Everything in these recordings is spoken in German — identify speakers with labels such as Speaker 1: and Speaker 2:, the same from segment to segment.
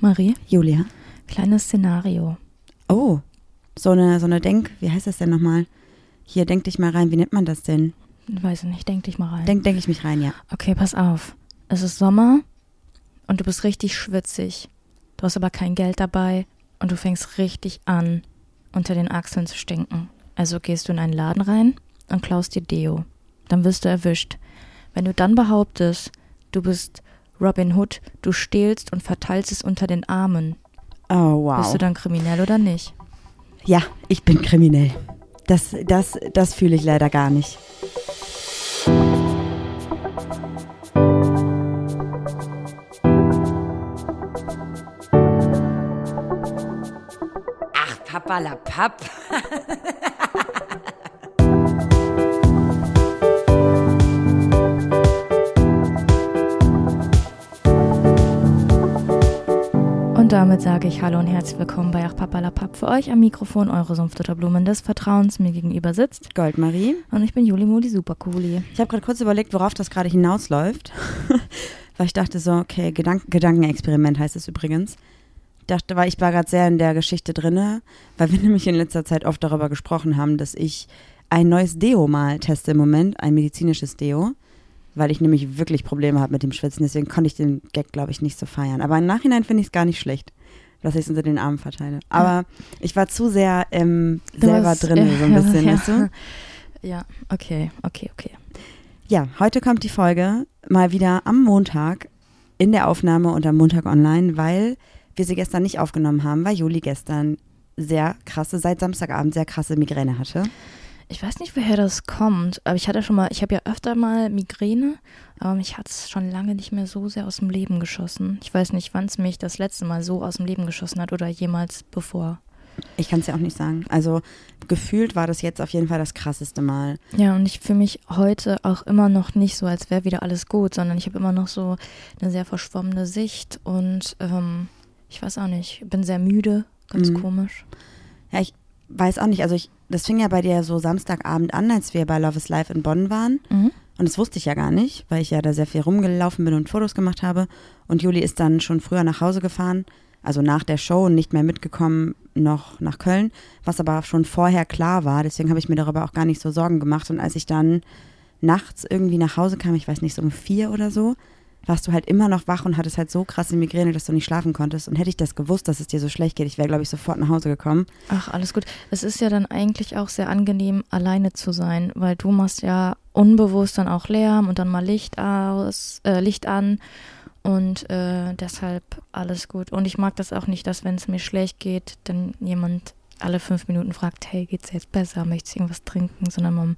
Speaker 1: Marie,
Speaker 2: Julia.
Speaker 1: kleines Szenario.
Speaker 2: Oh, so eine, so eine Denk, wie heißt das denn nochmal? Hier, denk dich mal rein, wie nennt man das denn?
Speaker 1: Ich weiß nicht, denk dich mal rein.
Speaker 2: Denk, denk ich mich rein, ja.
Speaker 1: okay, pass auf. Es ist Sommer und du bist richtig schwitzig. Du hast aber kein Geld dabei und du fängst richtig an, unter den Achseln zu stinken. Also gehst du in einen Laden rein und klaust dir Deo. Dann wirst du erwischt. Wenn du dann behauptest, du bist Robin Hood, du stehlst und verteilst es unter den Armen,
Speaker 2: Oh, wow.
Speaker 1: bist du dann kriminell oder nicht?
Speaker 2: Ja, ich bin kriminell. Das, das, das fühle ich leider gar nicht.
Speaker 3: Ach, Papa la Papp.
Speaker 1: Und damit sage ich Hallo und herzlich willkommen bei Ach Papalapap. Für euch am Mikrofon eure Sumpfdotterblumen des Vertrauens mir gegenüber sitzt.
Speaker 2: Goldmarie.
Speaker 1: Und ich bin Juli Modi Supercooli.
Speaker 2: Ich habe gerade kurz überlegt, worauf das gerade hinausläuft. weil ich dachte so, okay, Gedank Gedankenexperiment heißt es übrigens. Ich dachte, weil ich war gerade sehr in der Geschichte drinne, weil wir nämlich in letzter Zeit oft darüber gesprochen haben, dass ich ein neues Deo mal teste im Moment, ein medizinisches Deo, weil ich nämlich wirklich Probleme habe mit dem Schwitzen. Deswegen konnte ich den Gag, glaube ich, nicht so feiern. Aber im Nachhinein finde ich es gar nicht schlecht, dass ich es unter den Armen verteile. Aber ich war zu sehr ähm, selber
Speaker 1: hast-
Speaker 2: drin, so ein
Speaker 1: ja,
Speaker 2: bisschen,
Speaker 1: ja.
Speaker 2: weißt du?
Speaker 1: Ja, okay, okay, okay.
Speaker 2: Ja, heute kommt die Folge mal wieder am Montag in der Aufnahme und am Montag online, weil wir sie gestern nicht aufgenommen haben, weil Juli gestern sehr krasse, seit Samstagabend sehr krasse Migräne hatte.
Speaker 1: Ich weiß nicht, woher das kommt, aber ich hatte schon mal, ich habe ja öfter mal Migräne, aber mich hat es schon lange nicht mehr so sehr aus dem Leben geschossen. Ich weiß nicht, wann es mich das letzte Mal so aus dem Leben geschossen hat oder jemals bevor.
Speaker 2: Ich kann es ja auch nicht sagen. Also gefühlt war das jetzt auf jeden Fall das krasseste Mal.
Speaker 1: Ja, und ich fühle mich heute auch immer noch nicht so, als wäre wieder alles gut, sondern ich habe immer noch so eine sehr verschwommene Sicht und ähm, ich weiß auch nicht, bin sehr müde, ganz
Speaker 2: Mhm.
Speaker 1: komisch.
Speaker 2: Ja, ich weiß auch nicht. Also ich, das fing ja bei dir so Samstagabend an, als wir bei Love is Life in Bonn waren.
Speaker 1: Mhm.
Speaker 2: Und das wusste ich ja gar nicht, weil ich ja da sehr viel rumgelaufen bin und Fotos gemacht habe. Und Juli ist dann schon früher nach Hause gefahren, also nach der Show und nicht mehr mitgekommen noch nach Köln, was aber schon vorher klar war. Deswegen habe ich mir darüber auch gar nicht so Sorgen gemacht. Und als ich dann nachts irgendwie nach Hause kam, ich weiß nicht, so um vier oder so, warst du halt immer noch wach und hattest halt so krasse Migräne, dass du nicht schlafen konntest. Und hätte ich das gewusst, dass es dir so schlecht geht, ich wäre, glaube ich, sofort nach Hause gekommen.
Speaker 1: Ach, alles gut. Es ist ja dann eigentlich auch sehr angenehm, alleine zu sein, weil du machst ja unbewusst dann auch Lärm und dann mal Licht aus, äh, Licht an und äh, deshalb alles gut. Und ich mag das auch nicht, dass wenn es mir schlecht geht, dann jemand alle fünf Minuten fragt, hey, geht's jetzt besser? Möchtest du irgendwas trinken? Sondern man,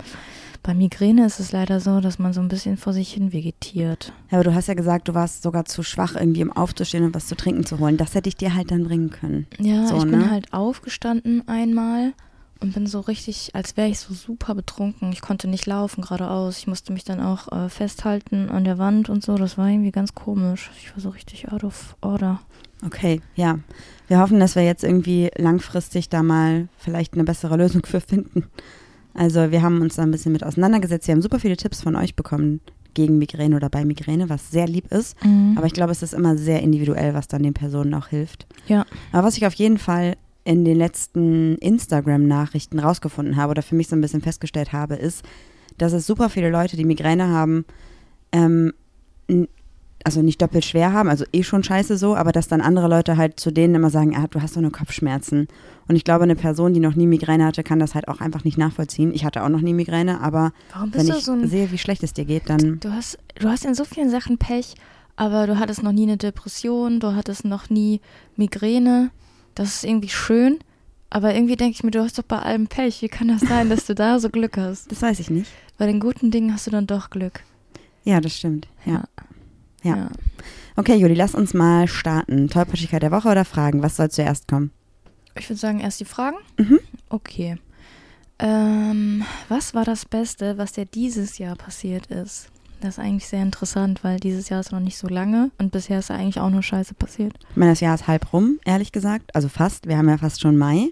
Speaker 1: bei Migräne ist es leider so, dass man so ein bisschen vor sich hin vegetiert.
Speaker 2: Ja, aber du hast ja gesagt, du warst sogar zu schwach, irgendwie um aufzustehen und was zu trinken zu holen. Das hätte ich dir halt dann bringen können.
Speaker 1: Ja,
Speaker 2: So,
Speaker 1: ich bin
Speaker 2: ne?
Speaker 1: halt aufgestanden einmal und bin so richtig, als wäre ich so super betrunken. Ich konnte nicht laufen geradeaus. Ich musste mich dann auch äh, festhalten an der Wand und so. Das war irgendwie ganz komisch. Ich war so richtig out of order.
Speaker 2: Okay, ja. Wir hoffen, dass wir jetzt irgendwie langfristig da mal vielleicht eine bessere Lösung für finden. Also wir haben uns da ein bisschen mit auseinandergesetzt. Wir haben super viele Tipps von euch bekommen gegen Migräne oder bei Migräne, was sehr lieb ist. Aber ich glaube, es ist immer sehr individuell, was dann den Personen auch hilft.
Speaker 1: Ja.
Speaker 2: Aber was ich auf jeden Fall in den letzten Instagram-Nachrichten rausgefunden habe oder für mich so ein bisschen festgestellt habe, ist, dass es super viele Leute, die Migräne haben, ähm, also nicht doppelt schwer haben, also eh schon scheiße so, aber dass dann andere Leute halt zu denen immer sagen, ah, du hast doch nur Kopfschmerzen. Und ich glaube, eine Person, die noch nie Migräne hatte, kann das halt auch einfach nicht nachvollziehen. Ich hatte auch noch nie Migräne, aber
Speaker 1: Warum
Speaker 2: wenn ich
Speaker 1: so ein.
Speaker 2: sehe, wie schlecht es dir geht, dann
Speaker 1: Du hast, du hast in so vielen Sachen Pech, aber du hattest noch nie eine Depression, du hattest noch nie Migräne. Das ist irgendwie schön. Aber irgendwie denke ich mir, du hast doch bei allem Pech. Wie kann das sein, dass du da so Glück hast?
Speaker 2: das weiß ich nicht.
Speaker 1: Bei den guten Dingen hast du dann doch Glück.
Speaker 2: Ja, das stimmt. Ja.
Speaker 1: Ja.
Speaker 2: Ja. Okay, Juli, lass uns mal starten. Tollpatschigkeit der Woche oder Fragen? Was soll zuerst kommen?
Speaker 1: Ich würde sagen, erst die Fragen.
Speaker 2: Mhm.
Speaker 1: Okay. Ähm, was war das Beste, was dir dieses Jahr passiert ist? Das ist eigentlich sehr interessant, weil dieses Jahr ist noch nicht so lange und bisher ist eigentlich auch nur Scheiße passiert.
Speaker 2: Ich meine, das Jahr ist halb rum, ehrlich gesagt. Also fast. Wir haben ja fast schon Mai.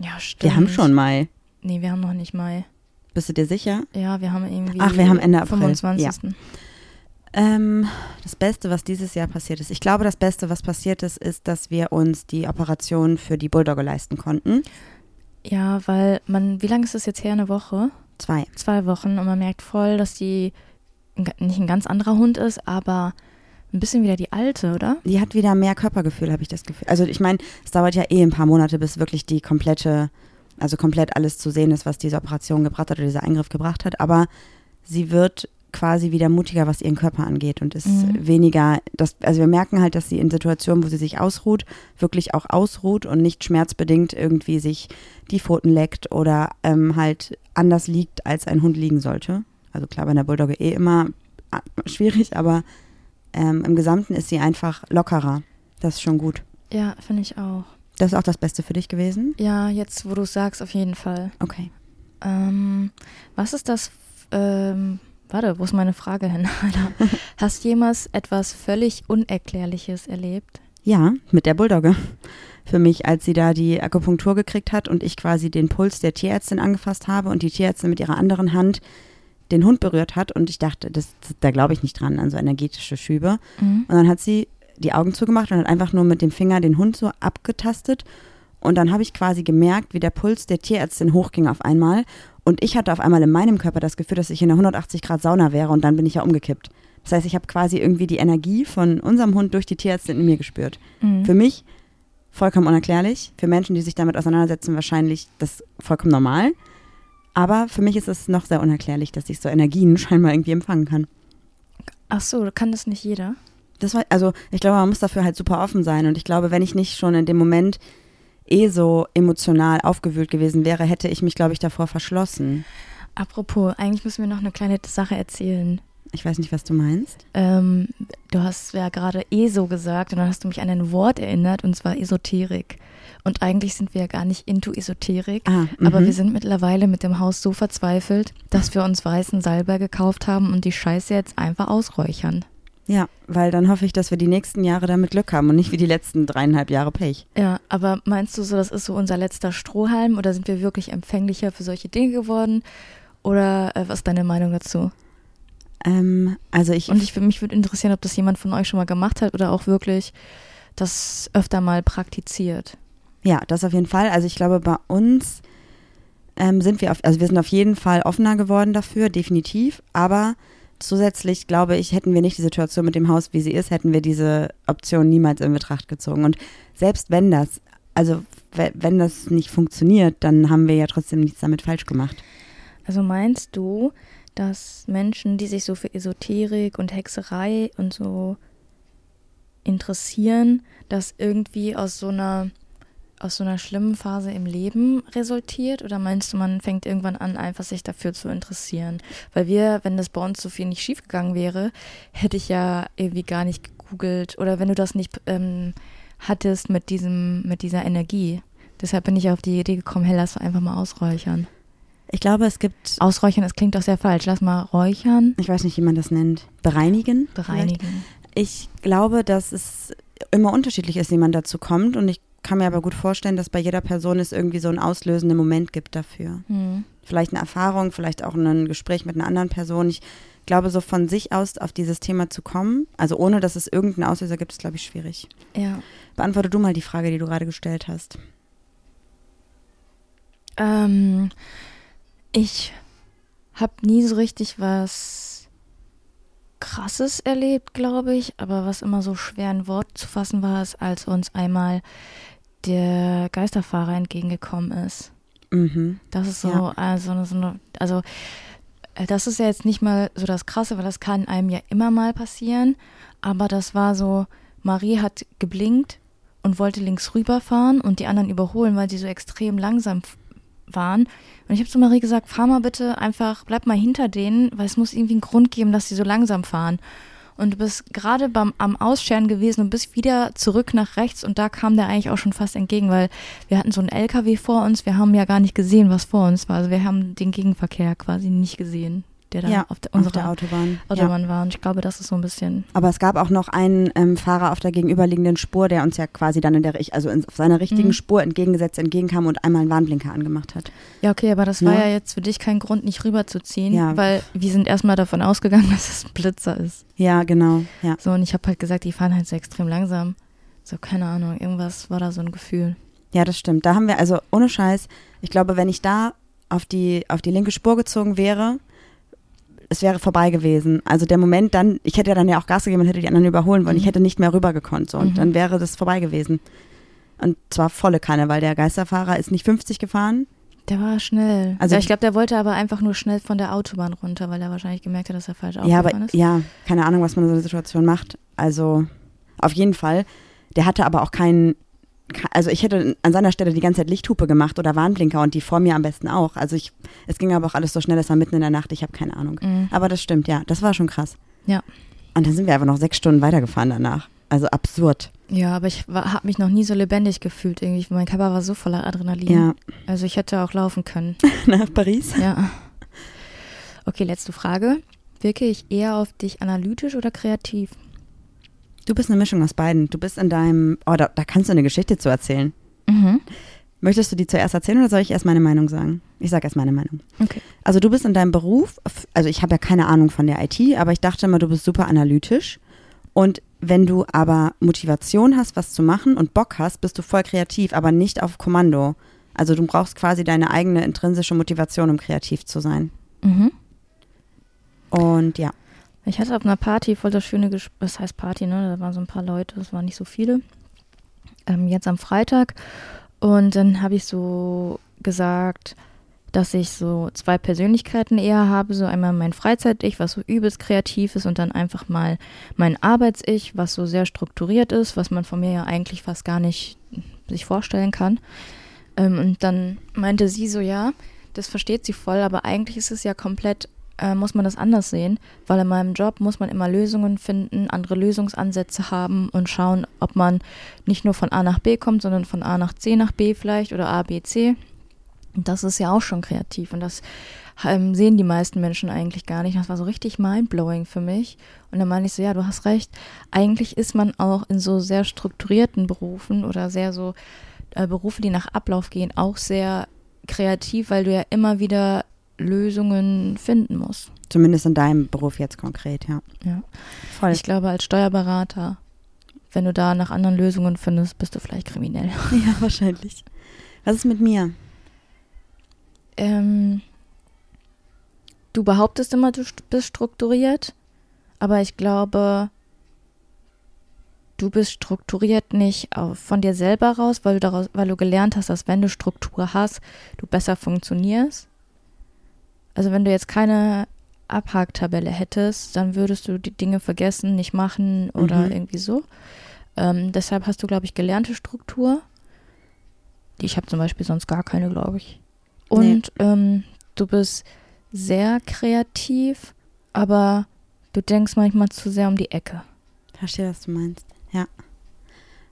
Speaker 1: Ja, stimmt.
Speaker 2: Wir haben schon Mai.
Speaker 1: Nee, wir haben noch nicht Mai.
Speaker 2: Bist du dir sicher?
Speaker 1: Ja, wir haben irgendwie.
Speaker 2: Ach, wir haben Ende April.
Speaker 1: 25.
Speaker 2: Ähm, das Beste, was dieses Jahr passiert ist. Ich glaube, das Beste, was passiert ist, ist, dass wir uns die Operation für die Bulldogge leisten konnten.
Speaker 1: Ja, weil man, wie lange ist das jetzt her? Eine Woche?
Speaker 2: Zwei.
Speaker 1: Zwei Wochen und man merkt voll, dass die nicht ein ganz anderer Hund ist, aber ein bisschen wieder die alte, oder?
Speaker 2: Die hat wieder mehr Körpergefühl, habe ich das Gefühl. Also ich meine, es dauert ja eh ein paar Monate, bis wirklich die komplette, also komplett alles zu sehen ist, was diese Operation gebracht hat oder dieser Eingriff gebracht hat. Aber sie wird quasi wieder mutiger, was ihren Körper angeht und ist
Speaker 1: Mhm.
Speaker 2: weniger, das, also wir merken halt, dass sie in Situationen, wo sie sich ausruht, wirklich auch ausruht und nicht schmerzbedingt irgendwie sich die Pfoten leckt oder ähm, halt anders liegt, als ein Hund liegen sollte. Also klar, bei einer Bulldogge eh immer ah, schwierig, aber ähm, im Gesamten ist sie einfach lockerer. Das ist schon gut.
Speaker 1: Ja, finde ich auch.
Speaker 2: Das ist auch das Beste für dich gewesen?
Speaker 1: Ja, jetzt, wo du es sagst, auf jeden Fall.
Speaker 2: Okay.
Speaker 1: Ähm, was ist das? Ähm, warte, wo ist meine Frage hin? Hast du jemals etwas völlig Unerklärliches erlebt?
Speaker 2: Ja, mit der Bulldogge. Für mich, als sie da die Akupunktur gekriegt hat und ich quasi den Puls der Tierärztin angefasst habe und die Tierärztin mit ihrer anderen Hand den Hund berührt hat und ich dachte, das, da glaube ich nicht dran, an so energetische Schübe.
Speaker 1: Mhm.
Speaker 2: Und dann hat sie die Augen zugemacht und hat einfach nur mit dem Finger den Hund so abgetastet. Und dann habe ich quasi gemerkt, wie der Puls der Tierärztin hochging auf einmal. Und ich hatte auf einmal in meinem Körper das Gefühl, dass ich in einer 180 Grad Sauna wäre und dann bin ich ja umgekippt. Das heißt, ich habe quasi irgendwie die Energie von unserem Hund durch die Tierärztin in mir gespürt.
Speaker 1: Mhm.
Speaker 2: Für mich vollkommen unerklärlich. Für Menschen, die sich damit auseinandersetzen, wahrscheinlich das vollkommen normal. Aber für mich ist es noch sehr unerklärlich, dass ich so Energien scheinbar irgendwie empfangen kann.
Speaker 1: Ach so, kann das nicht jeder?
Speaker 2: Das war, also ich glaube, man muss dafür halt super offen sein. Und ich glaube, wenn ich nicht schon in dem Moment eh so emotional aufgewühlt gewesen wäre, hätte ich mich, glaube ich, davor verschlossen.
Speaker 1: Apropos, eigentlich müssen wir noch eine kleine Sache erzählen.
Speaker 2: Ich weiß nicht, was du meinst.
Speaker 1: Ähm, du hast ja gerade ESO gesagt und dann hast du mich an ein Wort erinnert und zwar Esoterik. Und eigentlich sind wir ja gar nicht into Esoterik,
Speaker 2: Ah,
Speaker 1: aber
Speaker 2: mhm.
Speaker 1: wir sind mittlerweile mit dem Haus so verzweifelt, dass wir uns weißen Salbei gekauft haben und die Scheiße jetzt einfach ausräuchern.
Speaker 2: Ja, weil dann hoffe ich, dass wir die nächsten Jahre damit Glück haben und nicht wie die letzten dreieinhalb Jahre Pech.
Speaker 1: Ja, aber meinst du so, das ist so unser letzter Strohhalm oder sind wir wirklich empfänglicher für solche Dinge geworden? Oder äh, was ist deine Meinung dazu?
Speaker 2: Ähm, also ich,
Speaker 1: Und ich, mich würde interessieren, ob das jemand von euch schon mal gemacht hat oder auch wirklich das öfter mal praktiziert.
Speaker 2: Ja, das auf jeden Fall. Also ich glaube, bei uns ähm, sind wir auf, also wir sind auf jeden Fall offener geworden dafür, definitiv. Aber zusätzlich glaube ich, hätten wir nicht die Situation mit dem Haus, wie sie ist, hätten wir diese Option niemals in Betracht gezogen. Und selbst wenn das, also we- wenn das nicht funktioniert, dann haben wir ja trotzdem nichts damit falsch gemacht.
Speaker 1: Also meinst du, dass Menschen, die sich so für Esoterik und Hexerei und so interessieren, das irgendwie aus so einer aus so einer schlimmen Phase im Leben resultiert? Oder meinst du, man fängt irgendwann an, einfach sich dafür zu interessieren? Weil wir, wenn das bei uns so viel nicht schiefgegangen wäre, hätte ich ja irgendwie gar nicht gegoogelt. Oder wenn du das nicht ähm, hattest mit diesem, mit dieser Energie. Deshalb bin ich auf die Idee gekommen, hey, lass einfach mal ausräuchern.
Speaker 2: Ich glaube, es gibt,
Speaker 1: Ausräuchern, das klingt doch sehr falsch. Lass mal räuchern,
Speaker 2: ich weiß nicht, wie man das nennt, bereinigen. vielleicht?
Speaker 1: bereinigen.
Speaker 2: Ich glaube, dass es immer unterschiedlich ist, wie man dazu kommt. Und ich kann mir aber gut vorstellen, dass bei jeder Person es irgendwie so einen auslösenden Moment gibt dafür.
Speaker 1: Hm.
Speaker 2: Vielleicht eine Erfahrung, vielleicht auch ein Gespräch mit einer anderen Person. Ich glaube, so von sich aus auf dieses Thema zu kommen, also ohne dass es irgendeinen Auslöser gibt, ist, glaube ich, schwierig.
Speaker 1: Ja.
Speaker 2: Beantworte du mal die Frage, die du gerade gestellt hast.
Speaker 1: Ähm, ich habe nie so richtig was Krasses erlebt, glaube ich. Aber was immer so schwer in Wort zu fassen war, ist, als uns einmal der Geisterfahrer entgegengekommen ist.
Speaker 2: Mhm.
Speaker 1: Das ist so,
Speaker 2: Ja.
Speaker 1: also, so eine, also äh, das ist ja jetzt nicht mal so das Krasse, weil das kann einem ja immer mal passieren. Aber das war so, Marie hat geblinkt und wollte links rüberfahren und die anderen überholen, weil sie so extrem langsam waren. Und ich habe zu Marie gesagt, fahr mal bitte einfach, bleib mal hinter denen, weil es muss irgendwie einen Grund geben, dass sie so langsam fahren. Und du bist gerade beim am Ausscheren gewesen und bist wieder zurück nach rechts und da kam der eigentlich auch schon fast entgegen, weil wir hatten so einen LKW vor uns, wir haben ja gar nicht gesehen, was vor uns war. Also wir haben den Gegenverkehr quasi nicht gesehen. Der da
Speaker 2: ja,
Speaker 1: auf, der,
Speaker 2: auf
Speaker 1: unserer
Speaker 2: der Autobahn. ja.
Speaker 1: Autobahn war. Und ich glaube, das ist so ein bisschen.
Speaker 2: Aber es gab auch noch einen ähm, Fahrer auf der gegenüberliegenden Spur, der uns ja quasi dann in der, also in, auf seiner richtigen
Speaker 1: Mhm.
Speaker 2: Spur entgegengesetzt entgegenkam und einmal einen Warnblinker angemacht hat.
Speaker 1: Ja, okay, aber das war
Speaker 2: Ja.
Speaker 1: ja jetzt für dich kein Grund, nicht rüberzuziehen,
Speaker 2: Ja.
Speaker 1: weil wir sind erstmal davon ausgegangen, dass es ein Blitzer ist.
Speaker 2: Ja, genau. Ja.
Speaker 1: So, und ich habe halt gesagt, die fahren halt so extrem langsam. So, keine Ahnung, irgendwas war da so ein Gefühl.
Speaker 2: Ja, das stimmt. Da haben wir, also ohne Scheiß, ich glaube, wenn ich da auf die, auf die linke Spur gezogen wäre, es wäre vorbei gewesen. Also der Moment dann, ich hätte ja dann ja auch Gas gegeben und hätte die anderen überholen wollen. Ich
Speaker 1: Mhm.
Speaker 2: hätte nicht mehr rüber gekonnt. So, und
Speaker 1: Mhm.
Speaker 2: dann wäre das vorbei gewesen. Und zwar volle Kanne, weil der Geisterfahrer ist nicht 50 gefahren.
Speaker 1: Der war schnell.
Speaker 2: Also
Speaker 1: ja, ich glaube, der wollte aber einfach nur schnell von der Autobahn runter, weil er wahrscheinlich gemerkt hat, dass er falsch
Speaker 2: Ja, aber
Speaker 1: ist.
Speaker 2: ja, keine Ahnung, was man in so einer Situation macht. Also auf jeden Fall. Der hatte aber auch keinen, ke- also ich hätte an seiner Stelle die ganze Zeit Lichthupe gemacht oder Warnblinker und die vor mir am besten auch. Also ich, es ging aber auch alles so schnell, es war mitten in der Nacht, ich habe keine Ahnung.
Speaker 1: Mhm.
Speaker 2: Aber das stimmt, ja, das war schon krass.
Speaker 1: Ja.
Speaker 2: Und dann sind wir einfach noch sechs Stunden weitergefahren danach. Also absurd.
Speaker 1: Ja, aber ich habe mich noch nie so lebendig gefühlt irgendwie. Mein Körper war so voller Adrenalin.
Speaker 2: Ja,
Speaker 1: Also ich hätte auch laufen können.
Speaker 2: nach Paris.
Speaker 1: Ja. Okay, letzte Frage. Wirke ich eher auf dich analytisch oder kreativ?
Speaker 2: Du bist eine Mischung aus beiden. Du bist in deinem, oh, da, da kannst du eine Geschichte zu erzählen.
Speaker 1: Mhm.
Speaker 2: Möchtest du die zuerst erzählen oder soll ich erst meine Meinung sagen? Ich sage erst meine Meinung.
Speaker 1: Okay.
Speaker 2: Also du bist in deinem Beruf, also ich habe ja keine Ahnung von der IT, aber ich dachte immer, du bist super analytisch. Und wenn du aber Motivation hast, was zu machen und Bock hast, bist du voll kreativ, aber nicht auf Kommando. Also du brauchst quasi deine eigene intrinsische Motivation, um kreativ zu sein.
Speaker 1: Mhm.
Speaker 2: Und ja,
Speaker 1: Ich hatte auf einer Party voll das schöne Gespräch, das heißt Party, ne? Da waren so ein paar Leute, das waren nicht so viele. Ähm, jetzt am Freitag. Und dann habe ich so gesagt, dass ich so zwei Persönlichkeiten eher habe. So einmal mein Freizeit-Ich, was so übelst kreativ ist, und dann einfach mal mein Arbeits-Ich, was so sehr strukturiert ist, was man von mir ja eigentlich fast gar nicht sich vorstellen kann. Ähm, und dann meinte sie so, ja, das versteht sie voll, aber eigentlich ist es ja komplett, äh, muss man das anders sehen, weil in meinem Job muss man immer Lösungen finden, andere Lösungsansätze haben und schauen, ob man nicht nur von A nach B kommt, sondern von A nach C nach B vielleicht oder A, B, C. Und das ist ja auch schon kreativ und das ähm, sehen die meisten Menschen eigentlich gar nicht. Das war so richtig mindblowing für mich. Und dann meine ich so, ja, du hast recht. Eigentlich ist man auch in so sehr strukturierten Berufen oder sehr so äh, Berufe, die nach Ablauf gehen, auch sehr kreativ, weil du ja immer wieder Lösungen finden musst.
Speaker 2: zumindest in deinem Beruf jetzt konkret, ja.
Speaker 1: Ja.
Speaker 2: Voll.
Speaker 1: Ich glaube, als Steuerberater, wenn du da nach anderen Lösungen findest, bist du vielleicht kriminell.
Speaker 2: ja, wahrscheinlich. Was ist mit mir?
Speaker 1: Ähm, du behauptest immer, du st- bist strukturiert, aber ich glaube, du bist strukturiert nicht von dir selber raus, weil du, daraus, weil du gelernt hast, dass wenn du Struktur hast, du besser funktionierst. Also wenn du jetzt keine Abhaktabelle hättest, dann würdest du die Dinge vergessen, nicht machen oder
Speaker 2: Mhm.
Speaker 1: irgendwie so. Ähm, deshalb hast du, glaube ich, gelernte Struktur. Ich habe zum Beispiel sonst gar keine, glaube ich. Und ähm, du bist sehr kreativ, aber du denkst manchmal zu sehr um die Ecke.
Speaker 2: Verstehe, was du meinst. Ja.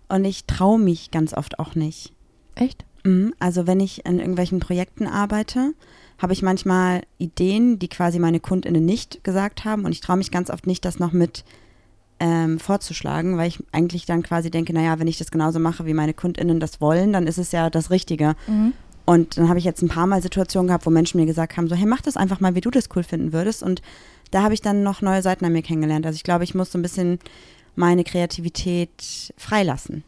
Speaker 2: Und ich traue mich ganz oft auch nicht.
Speaker 1: Echt?
Speaker 2: Mhm, Also wenn ich an irgendwelchen Projekten arbeite, habe ich manchmal Ideen, die quasi meine KundInnen nicht gesagt haben und ich traue mich ganz oft nicht, das noch mit ähm, vorzuschlagen, weil ich eigentlich dann quasi denke, naja, wenn ich das genauso mache, wie meine KundInnen das wollen, dann ist es ja das Richtige. Und dann habe ich jetzt ein paar Mal Situationen gehabt, wo Menschen mir gesagt haben, so, hey, mach das einfach mal, wie du das cool finden würdest. Und da habe ich dann noch neue Seiten an mir kennengelernt. Also ich glaube, ich muss so ein bisschen meine Kreativität freilassen.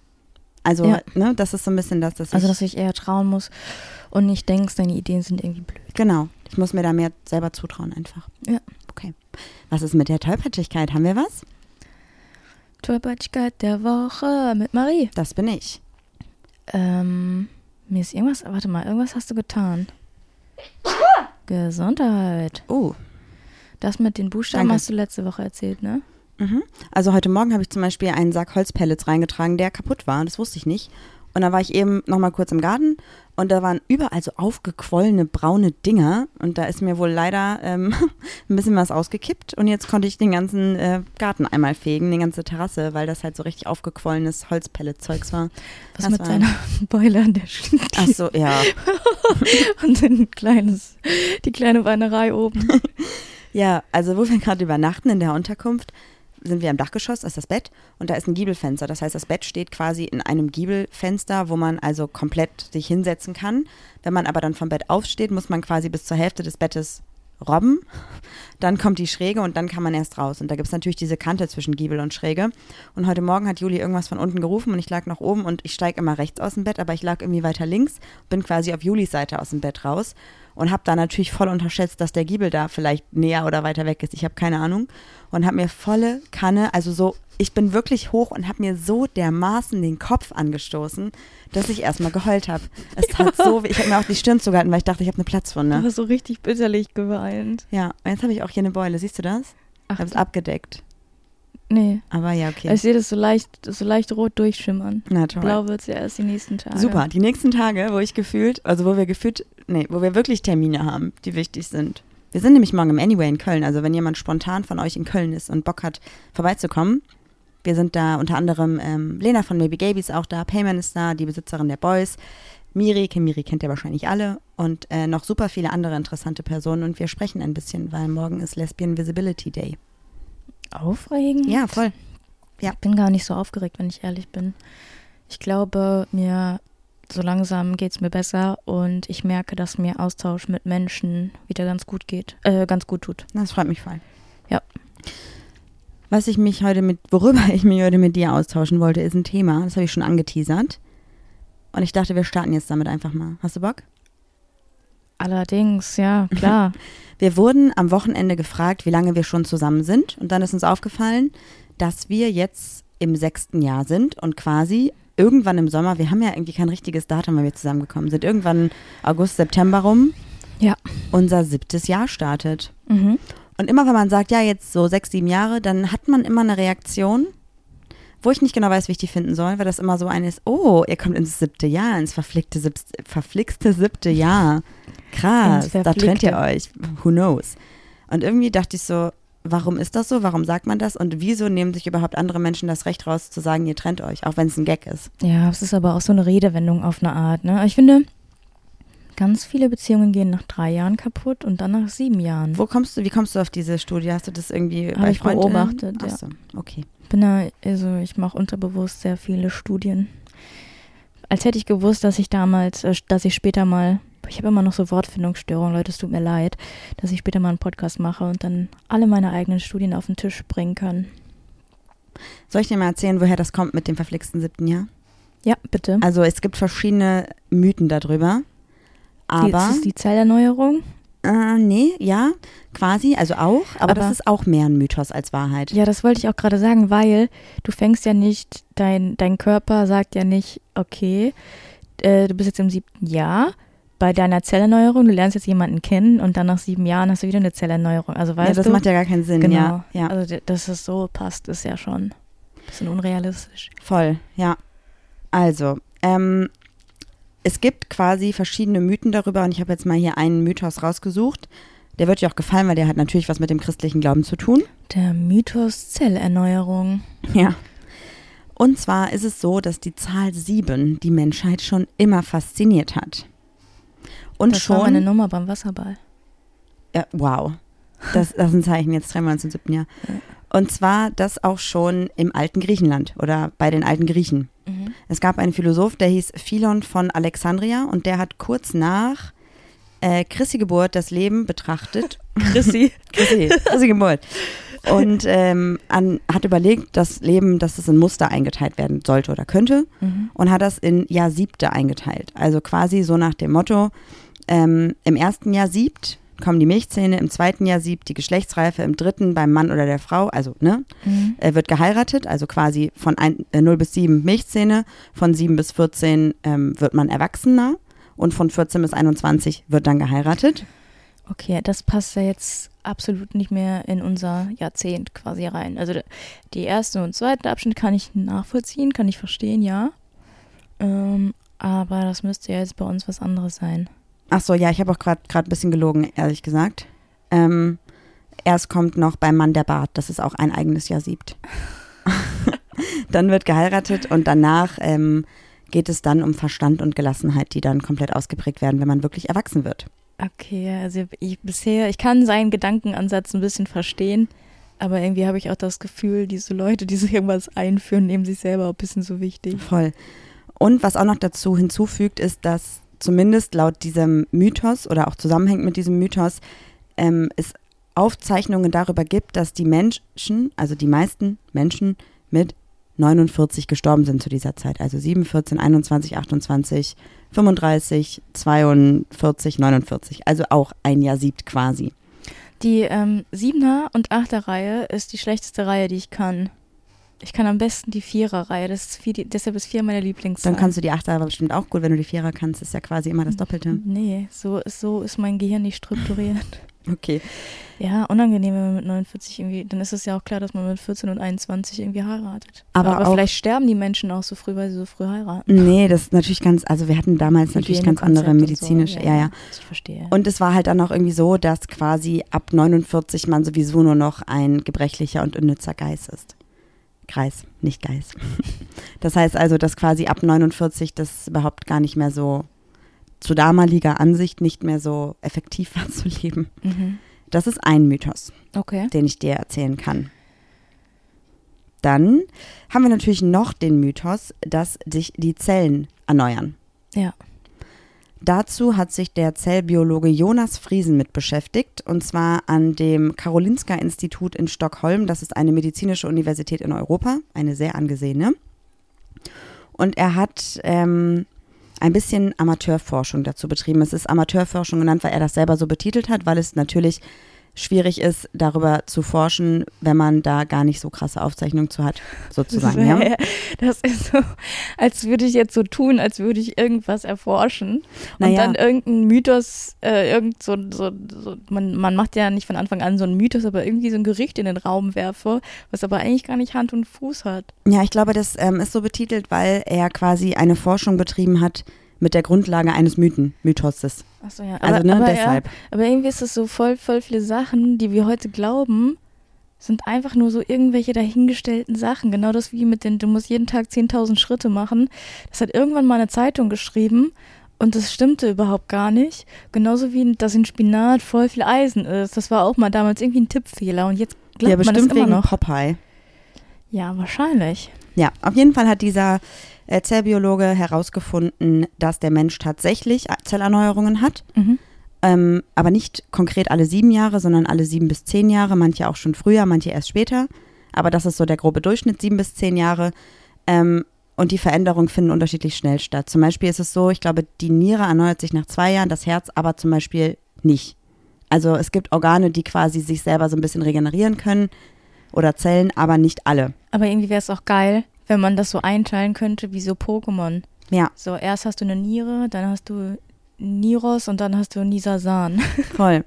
Speaker 2: Also,
Speaker 1: Ja.
Speaker 2: ne, das ist so ein bisschen das, dass
Speaker 1: Also,
Speaker 2: ich,
Speaker 1: dass du dich eher trauen musst und nicht denkst, deine Ideen sind irgendwie blöd.
Speaker 2: genau, ich muss mir da mehr selber zutrauen einfach.
Speaker 1: Ja.
Speaker 2: Okay. Was ist mit der Tollpatschigkeit? Haben wir was?
Speaker 1: Tollpatschigkeit der Woche mit Marie.
Speaker 2: Das bin ich.
Speaker 1: Ähm, mir ist irgendwas, warte mal, irgendwas hast du getan. Gesundheit.
Speaker 2: Oh,
Speaker 1: Das mit den Buchstaben
Speaker 2: Danke.
Speaker 1: hast du letzte Woche erzählt, ne?
Speaker 2: Mhm. Also heute Morgen habe ich zum Beispiel einen Sack Holzpellets reingetragen, der kaputt war. Das wusste ich nicht. Und da war ich eben noch mal kurz im Garten und da waren überall so aufgequollene braune Dinger und da ist mir wohl leider ähm, ein bisschen was ausgekippt und jetzt konnte ich den ganzen äh, Garten einmal fegen, die ganze Terrasse, weil das halt so richtig aufgequollenes Holzpelletzeugs war.
Speaker 1: Was
Speaker 2: Das
Speaker 1: mit
Speaker 2: war-
Speaker 1: deiner Beule an der Schnitt
Speaker 2: Ach so, ja.
Speaker 1: und ein kleines, die kleine Weinerei oben.
Speaker 2: Ja, also wo wir gerade übernachten in der Unterkunft, sind wir im Dachgeschoss, das ist das Bett und da ist ein Giebelfenster. Das heißt, das Bett steht quasi in einem Giebelfenster, wo man also komplett sich hinsetzen kann. Wenn man aber dann vom Bett aufsteht, muss man quasi bis zur Hälfte des Bettes robben. Dann kommt die Schräge und dann kann man erst raus. Und da gibt es natürlich diese Kante zwischen Giebel und Schräge. Und heute Morgen hat Juli irgendwas von unten gerufen und ich lag noch oben und ich steige immer rechts aus dem Bett, aber ich lag irgendwie weiter links, bin quasi auf Julis Seite aus dem Bett raus und habe da natürlich voll unterschätzt, dass der Giebel da vielleicht näher oder weiter weg ist. Ich habe keine Ahnung und habe mir volle Kanne, also so, ich bin wirklich hoch und habe mir so dermaßen den Kopf angestoßen, dass ich erstmal geheult habe. Es tat so, weh. ich habe mir auch die Stirn zugehalten, weil ich dachte, ich habe eine Platzwunde.
Speaker 1: Du hast so richtig bitterlich geweint.
Speaker 2: Ja, und jetzt habe ich auch hier eine Beule. Siehst du das? Ich habe es abgedeckt.
Speaker 1: Nee.
Speaker 2: Aber ja, okay.
Speaker 1: Ich sehe das so leicht, so leicht rot durchschimmern.
Speaker 2: Na toll.
Speaker 1: Blau wird es ja erst die nächsten Tage.
Speaker 2: Super, die nächsten Tage, wo ich gefühlt, also wo wir gefühlt, nee, wo wir wirklich Termine haben, die wichtig sind. Wir sind nämlich morgen im Anyway in Köln. Also wenn jemand spontan von euch in Köln ist und Bock hat, vorbeizukommen, wir sind da unter anderem ähm, Lena von Maybe Gaby ist auch da, Payman ist da, die Besitzerin der Boys, Miri, Miri kennt ihr wahrscheinlich alle und äh, noch super viele andere interessante Personen und wir sprechen ein bisschen, weil morgen ist Lesbian Visibility Day.
Speaker 1: Aufregend?
Speaker 2: Ja, voll. Ja.
Speaker 1: Ich bin gar nicht so aufgeregt, wenn ich ehrlich bin. Ich glaube, mir so langsam geht es mir besser und ich merke, dass mir Austausch mit Menschen wieder ganz gut geht, äh, ganz gut tut.
Speaker 2: Das freut mich voll.
Speaker 1: Ja.
Speaker 2: Was ich mich heute mit, worüber ich mich heute mit dir austauschen wollte, ist ein Thema, das habe ich schon angeteasert. Und ich dachte, wir starten jetzt damit einfach mal. Hast du Bock?
Speaker 1: Allerdings, ja, klar.
Speaker 2: Wir wurden am Wochenende gefragt, wie lange wir schon zusammen sind. Und dann ist uns aufgefallen, dass wir jetzt im sechsten Jahr sind und quasi irgendwann im Sommer, wir haben ja irgendwie kein richtiges Datum, weil wir zusammengekommen sind, irgendwann August, September rum,
Speaker 1: Ja.
Speaker 2: unser siebtes Jahr startet.
Speaker 1: Mhm.
Speaker 2: Und immer wenn man sagt, ja, jetzt so sechs, sieben Jahre, dann hat man immer eine Reaktion, wo ich nicht genau weiß, wie ich die finden soll, weil das immer so eine ist, oh, ihr kommt ins siebte Jahr, ins verflickte, verflixte siebte Jahr. Krass, da trennt ihr euch. Who knows? Und irgendwie dachte ich so, warum ist das so? Warum sagt man das? Und wieso nehmen sich überhaupt andere Menschen das Recht raus, zu sagen, ihr trennt euch, auch wenn es ein Gag ist?
Speaker 1: Ja, es ist aber auch so eine Redewendung auf eine Art. Ne? Ich finde, ganz viele Beziehungen gehen nach drei Jahren kaputt und dann nach sieben Jahren.
Speaker 2: Wo kommst du, wie kommst du auf diese Studie? Hast du das irgendwie
Speaker 1: Hab
Speaker 2: bei
Speaker 1: ich
Speaker 2: Freundinnen?
Speaker 1: beobachtet,
Speaker 2: Ach
Speaker 1: ja.
Speaker 2: okay.
Speaker 1: bin da, also ich mache unterbewusst sehr viele Studien. Als hätte ich gewusst, dass ich damals, äh, dass ich später mal, ich habe immer noch so Wortfindungsstörungen, Leute, es tut mir leid, dass ich später mal einen Podcast mache und dann alle meine eigenen Studien auf den Tisch bringen kann.
Speaker 2: Soll ich dir mal erzählen, woher das kommt mit dem verflixten siebten Jahr?
Speaker 1: Ja, bitte.
Speaker 2: Also es gibt verschiedene Mythen darüber. Aber,
Speaker 1: das ist die Zellerneuerung.
Speaker 2: äh, nee, ja, quasi, also auch. Aber, das
Speaker 1: Aber-
Speaker 2: ist auch mehr ein Mythos als Wahrheit.
Speaker 1: Ja, das wollte ich auch gerade sagen, weil du fängst ja nicht, dein, dein Körper sagt ja nicht, okay, äh, du bist jetzt im siebten Jahr bei deiner Zellerneuerung, du lernst jetzt jemanden kennen und dann nach sieben Jahren hast du wieder eine Zellerneuerung. Also weißt
Speaker 2: ja, das
Speaker 1: du,
Speaker 2: macht ja gar keinen Sinn,
Speaker 1: genau.
Speaker 2: ja. Ja,
Speaker 1: Also dass es so passt, ist ja schon ein bisschen unrealistisch.
Speaker 2: voll, ja. Also, ähm, es gibt quasi verschiedene Mythen darüber und ich habe jetzt mal hier einen Mythos rausgesucht. Der wird dir auch gefallen, weil der hat natürlich was mit dem christlichen Glauben zu tun.
Speaker 1: Der Mythos Zellerneuerung.
Speaker 2: Ja. Und zwar ist es so, dass die Zahl sieben die Menschheit schon immer fasziniert hat. Und
Speaker 1: das
Speaker 2: schon.
Speaker 1: war meine Nummer beim Wasserball.
Speaker 2: Ja, wow. Das, das ist ein Zeichen, jetzt uns im siebten Jahr.
Speaker 1: Ja.
Speaker 2: Und zwar das auch schon im alten Griechenland oder bei den alten Griechen. Es gab einen Philosoph, der hieß Philon von Alexandria und der hat kurz nach äh, Christi Geburt das Leben betrachtet.
Speaker 1: Chrissy.
Speaker 2: Christi, Christi Geburt. Und ähm, an, hat überlegt, das Leben, dass es in Muster eingeteilt werden sollte oder könnte
Speaker 1: mhm.
Speaker 2: und hat das in Jahr siebte eingeteilt. Also quasi so nach dem Motto, ähm, im ersten Jahr siebt kommen die Milchzähne, im zweiten Jahr siebt die Geschlechtsreife, im dritten beim Mann oder der Frau, also ne,
Speaker 1: Mhm.
Speaker 2: äh, wird geheiratet, also quasi von ein, äh, 0 bis 7 Milchzähne, von 7 bis 14 ähm, wird man Erwachsener und von 14 bis 21 wird dann geheiratet.
Speaker 1: Okay, das passt ja jetzt absolut nicht mehr in unser Jahrzehnt quasi rein. Also die erste und zweite Abschnitt kann ich nachvollziehen, kann ich verstehen, ja. Ähm, aber das müsste ja jetzt bei uns was anderes sein.
Speaker 2: Ach so, ja, ich habe auch gerade ein bisschen gelogen, ehrlich gesagt. Ähm, erst kommt noch beim Mann der Bart, das ist auch ein eigenes Jahr siebt. dann wird geheiratet und danach ähm, geht es dann um Verstand und Gelassenheit, die dann komplett ausgeprägt werden, wenn man wirklich erwachsen wird.
Speaker 1: Okay, also ich bisher, ich kann seinen Gedankenansatz ein bisschen verstehen, aber irgendwie habe ich auch das Gefühl, diese Leute, die sich irgendwas einführen, nehmen sich selber auch ein bisschen so wichtig.
Speaker 2: Voll. Und was auch noch dazu hinzufügt, ist, dass zumindest laut diesem Mythos oder auch zusammenhängt mit diesem Mythos, ähm, es Aufzeichnungen darüber gibt, dass die Menschen, also die meisten Menschen mit 49 gestorben sind zu dieser Zeit. Also 7, 14, 21, 28, 35, 42, 49. Also auch ein Jahr siebt quasi.
Speaker 1: Die ähm, Siebener und Achter Reihe ist die schlechteste Reihe, die ich kann. Ich kann am besten die Vierer-Reihe. Das ist vier, die, deshalb ist vier meine Lieblingszahl.
Speaker 2: Dann kannst du die Achter aber bestimmt auch gut, wenn du die Vierer kannst. Das ist ja quasi immer das Doppelte.
Speaker 1: Nee, so ist, so ist mein Gehirn nicht strukturiert.
Speaker 2: Okay.
Speaker 1: Ja, unangenehm, wenn man mit 49 irgendwie, dann ist es ja auch klar, dass man mit 14 und 21 irgendwie heiratet.
Speaker 2: Aber
Speaker 1: Aber vielleicht sterben die Menschen auch so früh, weil sie so früh heiraten.
Speaker 2: Nee, das ist natürlich ganz, also wir hatten damals natürlich ganz andere medizinische,
Speaker 1: so.
Speaker 2: ja, ja.
Speaker 1: Ich verstehe.
Speaker 2: Und es war halt dann auch irgendwie so, dass quasi ab 49 man sowieso nur noch ein gebrechlicher und unnützer Geist ist. Kreis, nicht Geist. Das heißt also, dass quasi ab 49 das überhaupt gar nicht mehr so zu damaliger Ansicht nicht mehr so effektiv war zu leben.
Speaker 1: mhm.
Speaker 2: Das ist ein Mythos,
Speaker 1: Okay.
Speaker 2: den ich dir erzählen kann. Dann haben wir natürlich noch den Mythos, dass sich die Zellen erneuern.
Speaker 1: Ja.
Speaker 2: Dazu hat sich der Zellbiologe Jonas Friesen mit beschäftigt, und zwar an dem Karolinska-Institut in Stockholm. Das ist eine medizinische Universität in Europa, eine sehr angesehene. Und er hat ähm, ein bisschen Amateurforschung dazu betrieben. Es ist Amateurforschung genannt, weil er das selber so betitelt hat, weil es natürlich schwierig ist, darüber zu forschen, wenn man da gar nicht so krasse Aufzeichnungen zu hat, sozusagen. Ja?
Speaker 1: Das ist so, als würde ich jetzt so tun, als würde ich irgendwas erforschen und
Speaker 2: Naja.
Speaker 1: dann irgendein Mythos, äh, irgend so, so, so man, man macht ja nicht von Anfang an so einen Mythos, aber irgendwie so ein Gericht in den Raum werfe, was aber eigentlich gar nicht Hand und Fuß hat.
Speaker 2: Ja, ich glaube, das ähm, ist so betitelt, weil er quasi eine Forschung betrieben hat mit der Grundlage eines Mythen, Mythoses.
Speaker 1: Achso, ja.
Speaker 2: Also, ne,
Speaker 1: aber,
Speaker 2: deshalb.
Speaker 1: Ja, aber irgendwie ist es so voll, voll viele Sachen, die wir heute glauben, sind einfach nur so irgendwelche dahingestellten Sachen. Genau das wie mit den, du musst jeden Tag 10.000 Schritte machen. Das hat irgendwann mal eine Zeitung geschrieben und das stimmte überhaupt gar nicht. Genauso wie, dass in Spinat voll viel Eisen ist. Das war auch mal damals irgendwie ein Tippfehler und jetzt glaubt
Speaker 2: Ja,
Speaker 1: man das immer noch.
Speaker 2: Popeye.
Speaker 1: Ja, wahrscheinlich.
Speaker 2: Ja, auf jeden Fall hat dieser äh, Zellbiologe herausgefunden, dass der Mensch tatsächlich Zellerneuerungen hat.
Speaker 1: Mhm.
Speaker 2: Ähm, aber nicht konkret alle sieben Jahre, sondern alle sieben bis zehn Jahre, manche auch schon früher, manche erst später. Aber das ist so der grobe Durchschnitt, sieben bis zehn Jahre. Ähm, und die Veränderungen finden unterschiedlich schnell statt. Zum Beispiel ist es so, ich glaube, die Niere erneuert sich nach zwei Jahren, das Herz aber zum Beispiel nicht. Also es gibt Organe, die quasi sich selber so ein bisschen regenerieren können oder Zellen, aber nicht alle.
Speaker 1: Aber irgendwie wäre es auch geil, wenn man das so einteilen könnte wie so Pokémon.
Speaker 2: Ja,
Speaker 1: So, erst hast du eine Niere, dann hast du Niros und dann hast du Nisasan.
Speaker 2: voll.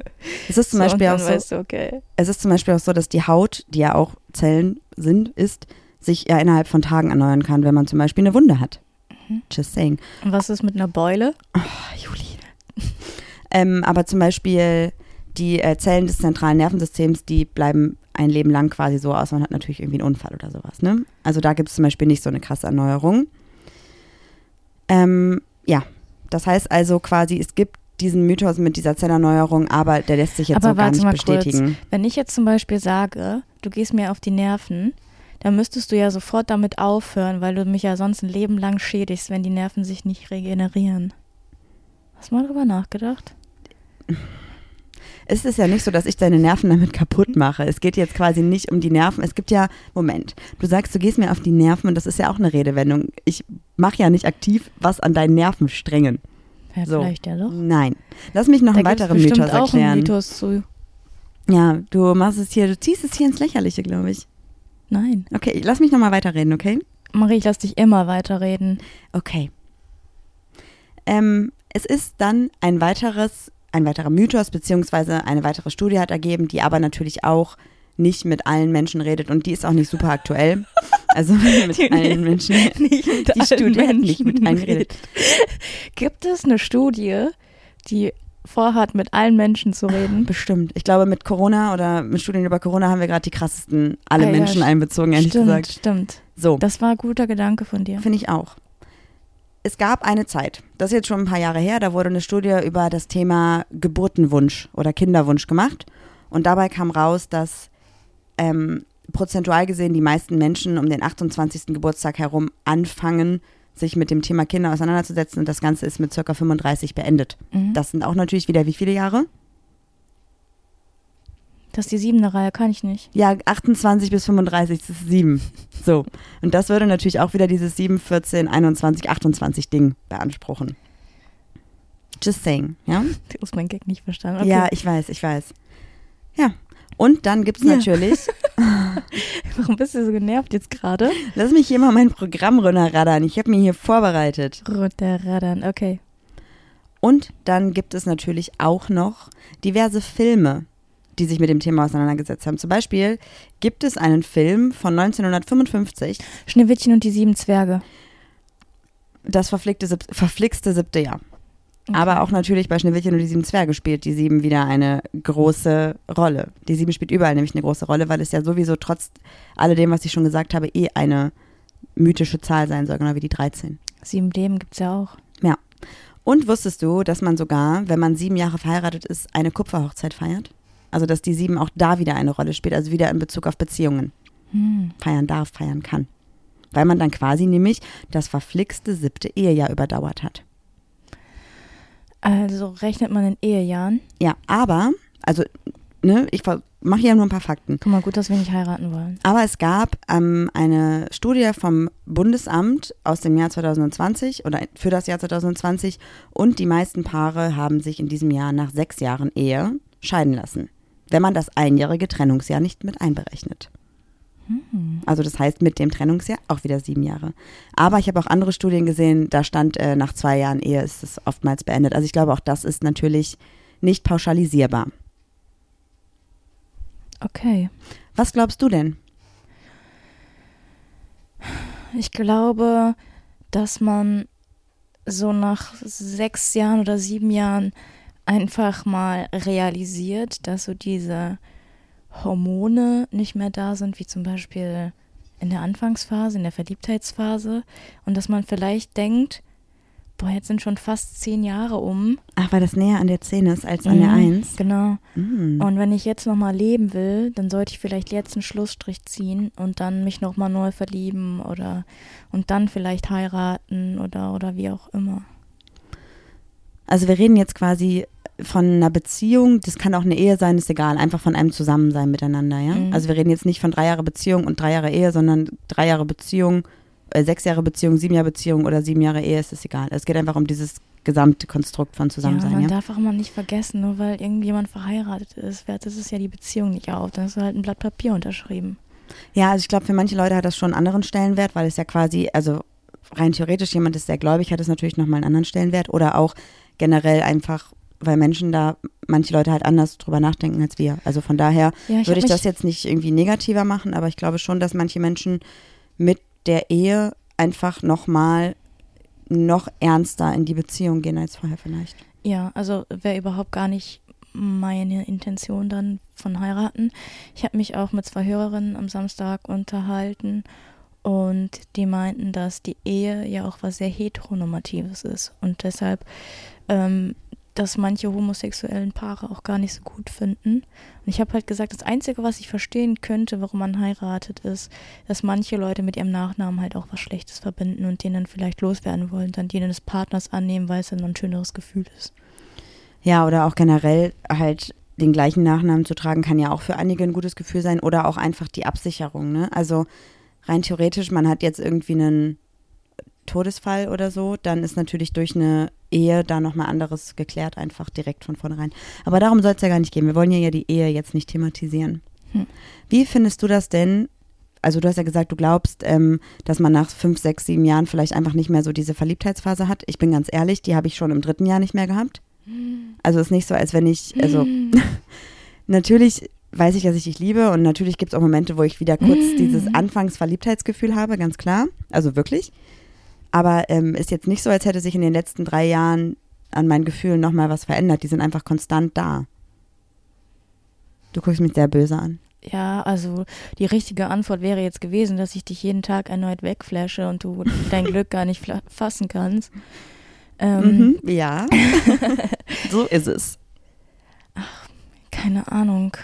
Speaker 2: Es ist zum
Speaker 1: so,
Speaker 2: Beispiel auch so,
Speaker 1: weißt du, okay.
Speaker 2: es ist zum Beispiel auch so, dass die Haut, die ja auch Zellen sind, ist, sich ja innerhalb von Tagen erneuern kann, wenn man zum Beispiel eine Wunde hat.
Speaker 1: Mhm.
Speaker 2: Just saying.
Speaker 1: Und was ist mit einer Beule?
Speaker 2: Ah, Juli. ähm, aber zum Beispiel die äh, Zellen des zentralen Nervensystems, die bleiben ein Leben lang quasi so aus. Man hat natürlich irgendwie einen Unfall oder sowas. Ne? Also da gibt es zum Beispiel nicht so eine krasse Erneuerung. Ähm, ja, das heißt also quasi, es gibt diesen Mythos mit dieser Zellerneuerung, aber der lässt sich jetzt
Speaker 1: Aber
Speaker 2: so gar nicht bestätigen.
Speaker 1: Wenn ich jetzt zum Beispiel sage, du gehst mir auf die Nerven, dann müsstest du ja sofort damit aufhören, weil du mich ja sonst ein Leben lang schädigst, wenn die Nerven sich nicht regenerieren. Hast du mal drüber nachgedacht?
Speaker 2: Es ist ja nicht so, dass ich deine Nerven damit kaputt mache. Es geht jetzt quasi nicht um die Nerven. Es gibt ja, Moment, du sagst, du gehst mir auf die Nerven und das ist ja auch eine Redewendung. Ich mache ja nicht aktiv was an deinen Nervensträngen.
Speaker 1: Ja,
Speaker 2: So.
Speaker 1: vielleicht ja doch.
Speaker 2: Nein. Lass mich noch
Speaker 1: Da
Speaker 2: einen weiteren
Speaker 1: bestimmt
Speaker 2: Mythos
Speaker 1: auch einen
Speaker 2: erklären.
Speaker 1: Mythos zu.
Speaker 2: Ja, du machst es hier, du ziehst es hier ins Lächerliche, glaube ich.
Speaker 1: Nein.
Speaker 2: Okay, lass mich noch mal weiterreden, okay?
Speaker 1: Marie, ich lass dich immer weiterreden.
Speaker 2: Okay. Ähm, es ist dann ein weiteres, ein weiterer Mythos, beziehungsweise eine weitere Studie hat ergeben, die aber natürlich auch nicht mit allen Menschen redet und die ist auch nicht super aktuell. Also mit
Speaker 1: Die
Speaker 2: allen Menschen.
Speaker 1: Nicht mit
Speaker 2: Die Studie hat nicht mit allen geredet.
Speaker 1: Gibt es eine Studie, die vorhat, mit allen Menschen zu reden?
Speaker 2: Bestimmt. Ich glaube, mit Corona oder mit Studien über Corona haben wir gerade die krassesten alle
Speaker 1: Ah, ja,
Speaker 2: Menschen
Speaker 1: st-
Speaker 2: einbezogen, ehrlich
Speaker 1: stimmt,
Speaker 2: gesagt.
Speaker 1: stimmt.
Speaker 2: So.
Speaker 1: Das war ein guter Gedanke von dir.
Speaker 2: Finde ich auch. Es gab eine Zeit, das ist jetzt schon ein paar Jahre her, da wurde eine Studie über das Thema Geburtenwunsch oder Kinderwunsch gemacht. Und dabei kam raus, dass ähm, prozentual gesehen die meisten Menschen um den 28. Geburtstag herum anfangen, sich mit dem Thema Kinder auseinanderzusetzen und das Ganze ist mit circa 35 beendet.
Speaker 1: Mhm.
Speaker 2: Das sind auch natürlich wieder wie viele Jahre?
Speaker 1: Das ist die siebene Reihe, kann ich nicht.
Speaker 2: Ja, 28 bis 35, das ist 7. So. Und das würde natürlich auch wieder dieses 7, 14, 21, 28 Ding beanspruchen. Just saying, ja?
Speaker 1: Du hast meinen Gag nicht verstanden. Okay.
Speaker 2: Ja, ich weiß, ich weiß. Ja. Und dann gibt es
Speaker 1: Ja.
Speaker 2: natürlich,
Speaker 1: Warum bist du so genervt jetzt gerade?
Speaker 2: lass mich hier mal mein Programm runterraddern. Ich habe mir hier vorbereitet.
Speaker 1: Runterraddern, okay.
Speaker 2: Und dann gibt es natürlich auch noch diverse Filme, die sich mit dem Thema auseinandergesetzt haben. Zum Beispiel gibt es einen Film von 1955,
Speaker 1: Schneewittchen und die sieben Zwerge.
Speaker 2: das verflickte, verflixte siebte Jahr. Aber auch natürlich bei Schneewittchen und die sieben Zwerge spielt die sieben wieder eine große Rolle. Die sieben spielt überall nämlich eine große Rolle, weil es ja sowieso trotz alledem, was ich schon gesagt habe, eh eine mythische Zahl sein soll, genau wie die 13.
Speaker 1: Sieben Leben gibt's ja auch.
Speaker 2: Und wusstest du, dass man sogar, wenn man sieben Jahre verheiratet ist, eine Kupferhochzeit feiert? Also, dass die sieben auch da wieder eine Rolle spielt, also wieder in Bezug auf Beziehungen
Speaker 1: Hm.
Speaker 2: feiern darf, feiern kann. Weil man dann quasi nämlich das verflixte siebte Ehejahr überdauert hat.
Speaker 1: Also rechnet man in Ehejahren.
Speaker 2: Ja, aber, also, ne, ich mache hier nur ein paar Fakten.
Speaker 1: Guck mal, gut, dass wir nicht heiraten wollen.
Speaker 2: Aber es gab ähm, eine Studie vom Bundesamt aus dem Jahr 2020 oder für das Jahr 2020 und die meisten Paare haben sich in diesem Jahr nach sechs Jahren Ehe scheiden lassen, wenn man das einjährige Trennungsjahr nicht mit einberechnet. Also das heißt mit dem Trennungsjahr auch wieder sieben Jahre. Aber ich habe auch andere Studien gesehen, da stand äh, nach zwei Jahren Ehe ist es oftmals beendet. Also ich glaube auch das ist natürlich nicht pauschalisierbar.
Speaker 1: Okay.
Speaker 2: Was glaubst du denn?
Speaker 1: Ich glaube, dass man so nach sechs Jahren oder sieben Jahren einfach mal realisiert, dass so diese Hormone nicht mehr da sind, wie zum Beispiel in der Anfangsphase, in der Verliebtheitsphase. Und dass man vielleicht denkt, boah, jetzt sind schon fast zehn Jahre um.
Speaker 2: Ach, weil das näher an der 10 ist als an der
Speaker 1: Mhm,
Speaker 2: 1.
Speaker 1: Genau.
Speaker 2: Mhm.
Speaker 1: Und wenn ich jetzt nochmal leben will, dann sollte ich vielleicht jetzt einen Schlussstrich ziehen und dann mich nochmal neu verlieben oder und dann vielleicht heiraten oder, oder wie auch immer.
Speaker 2: Also wir reden jetzt quasi von einer Beziehung, das kann auch eine Ehe sein, ist egal, einfach von einem Zusammensein miteinander, ja?
Speaker 1: Mhm.
Speaker 2: Also wir reden jetzt nicht von drei Jahre Beziehung und drei Jahre Ehe, sondern drei Jahre Beziehung, äh, sechs Jahre Beziehung, sieben Jahre Beziehung oder sieben Jahre Ehe, ist es egal. Es geht einfach um dieses gesamte Konstrukt von
Speaker 1: ja,
Speaker 2: Zusammensein,
Speaker 1: man
Speaker 2: ja?
Speaker 1: darf auch mal nicht vergessen, nur weil irgendjemand verheiratet ist, wertet es ja die Beziehung nicht auf. Dann hast du halt ein Blatt Papier unterschrieben.
Speaker 2: Ja, also ich glaube, für manche Leute hat das schon einen anderen Stellenwert, weil es ja quasi, also rein theoretisch jemand ist, der gläubig hat, es natürlich nochmal einen anderen Stellenwert oder auch generell einfach, weil Menschen da, manche Leute halt anders drüber nachdenken als wir. Also von daher
Speaker 1: Ja, ich
Speaker 2: würde ich das jetzt nicht irgendwie negativer machen, aber ich glaube schon, dass manche Menschen mit der Ehe einfach nochmal noch ernster in die Beziehung gehen als vorher vielleicht.
Speaker 1: Ja, also wäre überhaupt gar nicht meine Intention dann von heiraten. Ich habe mich auch mit zwei Hörerinnen am Samstag unterhalten und die meinten, dass die Ehe ja auch was sehr heteronormatives ist und deshalb, ähm, dass manche homosexuellen Paare auch gar nicht so gut finden. Und ich habe halt gesagt, das Einzige, was ich verstehen könnte, warum man heiratet, ist, dass manche Leute mit ihrem Nachnamen halt auch was Schlechtes verbinden und den dann vielleicht loswerden wollen, dann den des Partners annehmen, weil es dann ein schöneres Gefühl ist.
Speaker 2: Ja, oder auch generell halt den gleichen Nachnamen zu tragen, kann ja auch für einige ein gutes Gefühl sein oder auch einfach die Absicherung. Ne? Also rein theoretisch, man hat jetzt irgendwie einen Todesfall oder so, dann ist natürlich durch eine Ehe da nochmal anderes geklärt, einfach direkt von vornherein. Aber darum soll es ja gar nicht gehen. Wir wollen ja, ja die Ehe jetzt nicht thematisieren.
Speaker 1: Hm.
Speaker 2: Wie findest du das denn? Also du hast ja gesagt, du glaubst, ähm, dass man nach fünf, sechs, sieben Jahren vielleicht einfach nicht mehr so diese Verliebtheitsphase hat. Ich bin ganz ehrlich, die habe ich schon im dritten Jahr nicht mehr gehabt. Also ist nicht so, als wenn ich, also natürlich weiß ich, dass ich dich liebe und natürlich gibt es auch Momente, wo ich wieder kurz dieses Anfangsverliebtheitsgefühl habe, ganz klar. Also wirklich. Aber ähm, ist jetzt nicht so, als hätte sich in den letzten drei Jahren an meinen Gefühlen nochmal was verändert. Die sind einfach konstant da. Du guckst mich sehr böse an.
Speaker 1: Ja, also die richtige Antwort wäre jetzt gewesen, dass ich dich jeden Tag erneut wegflashe und du dein Glück gar nicht fassen kannst. Ähm,
Speaker 2: Mhm, ja. so ist es.
Speaker 1: Keine Ahnung.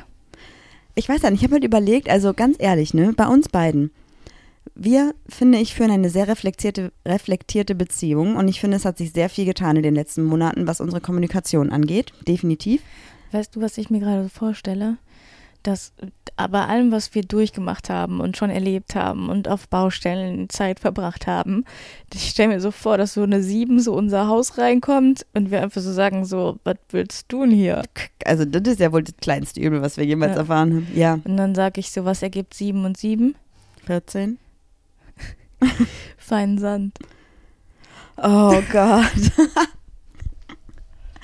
Speaker 2: Ich weiß ja nicht, ich habe halt überlegt, also ganz ehrlich, ne, bei uns beiden. Wir, finde ich, führen eine sehr reflektierte, reflektierte Beziehung und ich finde, es hat sich sehr viel getan in den letzten Monaten, was unsere Kommunikation angeht. Definitiv.
Speaker 1: Weißt du, was ich mir gerade vorstelle? Dass bei allem, was wir durchgemacht haben und schon erlebt haben und auf Baustellen Zeit verbracht haben, ich stelle mir so vor, dass so eine Sieben so unser Haus reinkommt und wir einfach so sagen so, was willst du denn hier?
Speaker 2: Also, das ist ja wohl das kleinste Übel, was wir jemals
Speaker 1: Ja.
Speaker 2: erfahren haben. Ja,
Speaker 1: Und dann sage ich so, was ergibt sieben und sieben?
Speaker 2: 14.
Speaker 1: Feinen Sand.
Speaker 2: Oh Gott.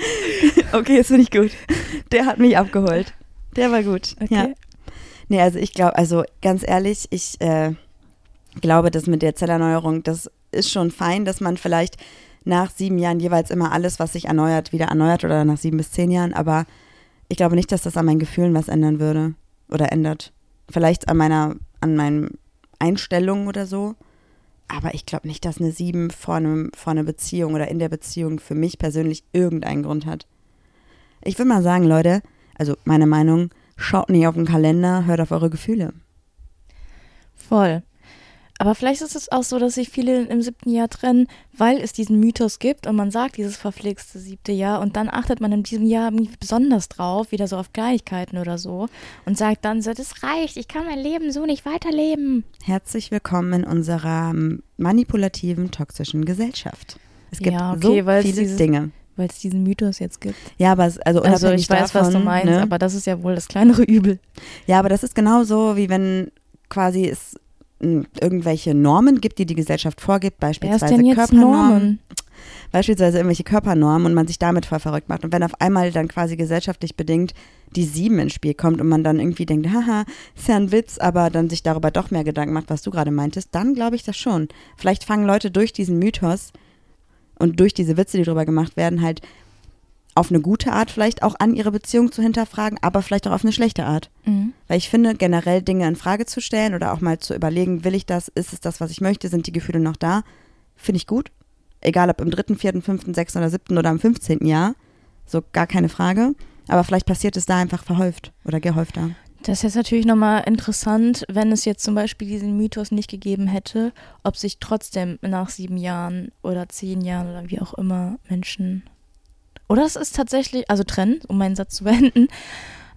Speaker 2: okay, jetzt bin ich gut. Der hat mich abgeholt. Der war gut.
Speaker 1: Okay.
Speaker 2: Ja. Nee, also ich glaube, also ganz ehrlich, ich äh, glaube, dass mit der Zellerneuerung, das ist schon fein, dass man vielleicht nach sieben Jahren jeweils immer alles, was sich erneuert, wieder erneuert oder nach sieben bis zehn Jahren. Aber ich glaube nicht, dass das an meinen Gefühlen was ändern würde oder ändert. Vielleicht an meiner, an meinen Einstellungen oder so. Aber ich glaube nicht, dass eine sieben vor, einem, vor einer Beziehung oder in der Beziehung für mich persönlich irgendeinen Grund hat. Ich würde mal sagen, Leute, also meine Meinung, schaut nicht auf den Kalender, hört auf eure Gefühle.
Speaker 1: Voll. Aber vielleicht ist es auch so, dass sich viele im siebten Jahr trennen, weil es diesen Mythos gibt und man sagt dieses verflixte siebte Jahr und dann achtet man in diesem Jahr besonders drauf, wieder so auf Kleinigkeiten oder so und sagt dann so, das reicht, ich kann mein Leben so nicht weiterleben.
Speaker 2: Herzlich willkommen in unserer ähm, manipulativen, toxischen Gesellschaft. Es gibt
Speaker 1: Ja, okay,
Speaker 2: so viele
Speaker 1: dieses-
Speaker 2: Dinge.
Speaker 1: Weil es diesen Mythos jetzt gibt.
Speaker 2: Ja, aber es, also
Speaker 1: Also
Speaker 2: unabhängig
Speaker 1: ich weiß,
Speaker 2: davon,
Speaker 1: was du meinst,
Speaker 2: ne?
Speaker 1: aber das ist ja wohl das kleinere Übel.
Speaker 2: Ja, aber das ist genauso, wie wenn quasi es irgendwelche Normen gibt, die die Gesellschaft vorgibt, beispielsweise Körpernormen. Beispielsweise irgendwelche Körpernormen und man sich damit voll verrückt macht. Und wenn auf einmal dann quasi gesellschaftlich bedingt die sieben ins Spiel kommt und man dann irgendwie denkt, haha, ist ja ein Witz, aber dann sich darüber doch mehr Gedanken macht, was du gerade meintest, dann glaube ich das schon. Vielleicht fangen Leute durch diesen Mythos und durch diese Witze, die darüber gemacht werden, halt auf eine gute Art vielleicht auch an ihre Beziehung zu hinterfragen, aber vielleicht auch auf eine schlechte Art.
Speaker 1: Mhm.
Speaker 2: Weil ich finde, generell Dinge in Frage zu stellen oder auch mal zu überlegen, will ich das, ist es das, was ich möchte, sind die Gefühle noch da, finde ich gut. Egal ob im dritten, vierten, fünften, sechsten oder siebten oder im fünfzehnten Jahr. So gar keine Frage. Aber vielleicht passiert es da einfach verhäuft oder gehäufter.
Speaker 1: Das ist jetzt natürlich nochmal interessant, wenn es jetzt zum Beispiel diesen Mythos nicht gegeben hätte, ob sich trotzdem nach sieben Jahren oder zehn Jahren oder wie auch immer Menschen. Oder es ist tatsächlich, also trennen, um meinen Satz zu beenden.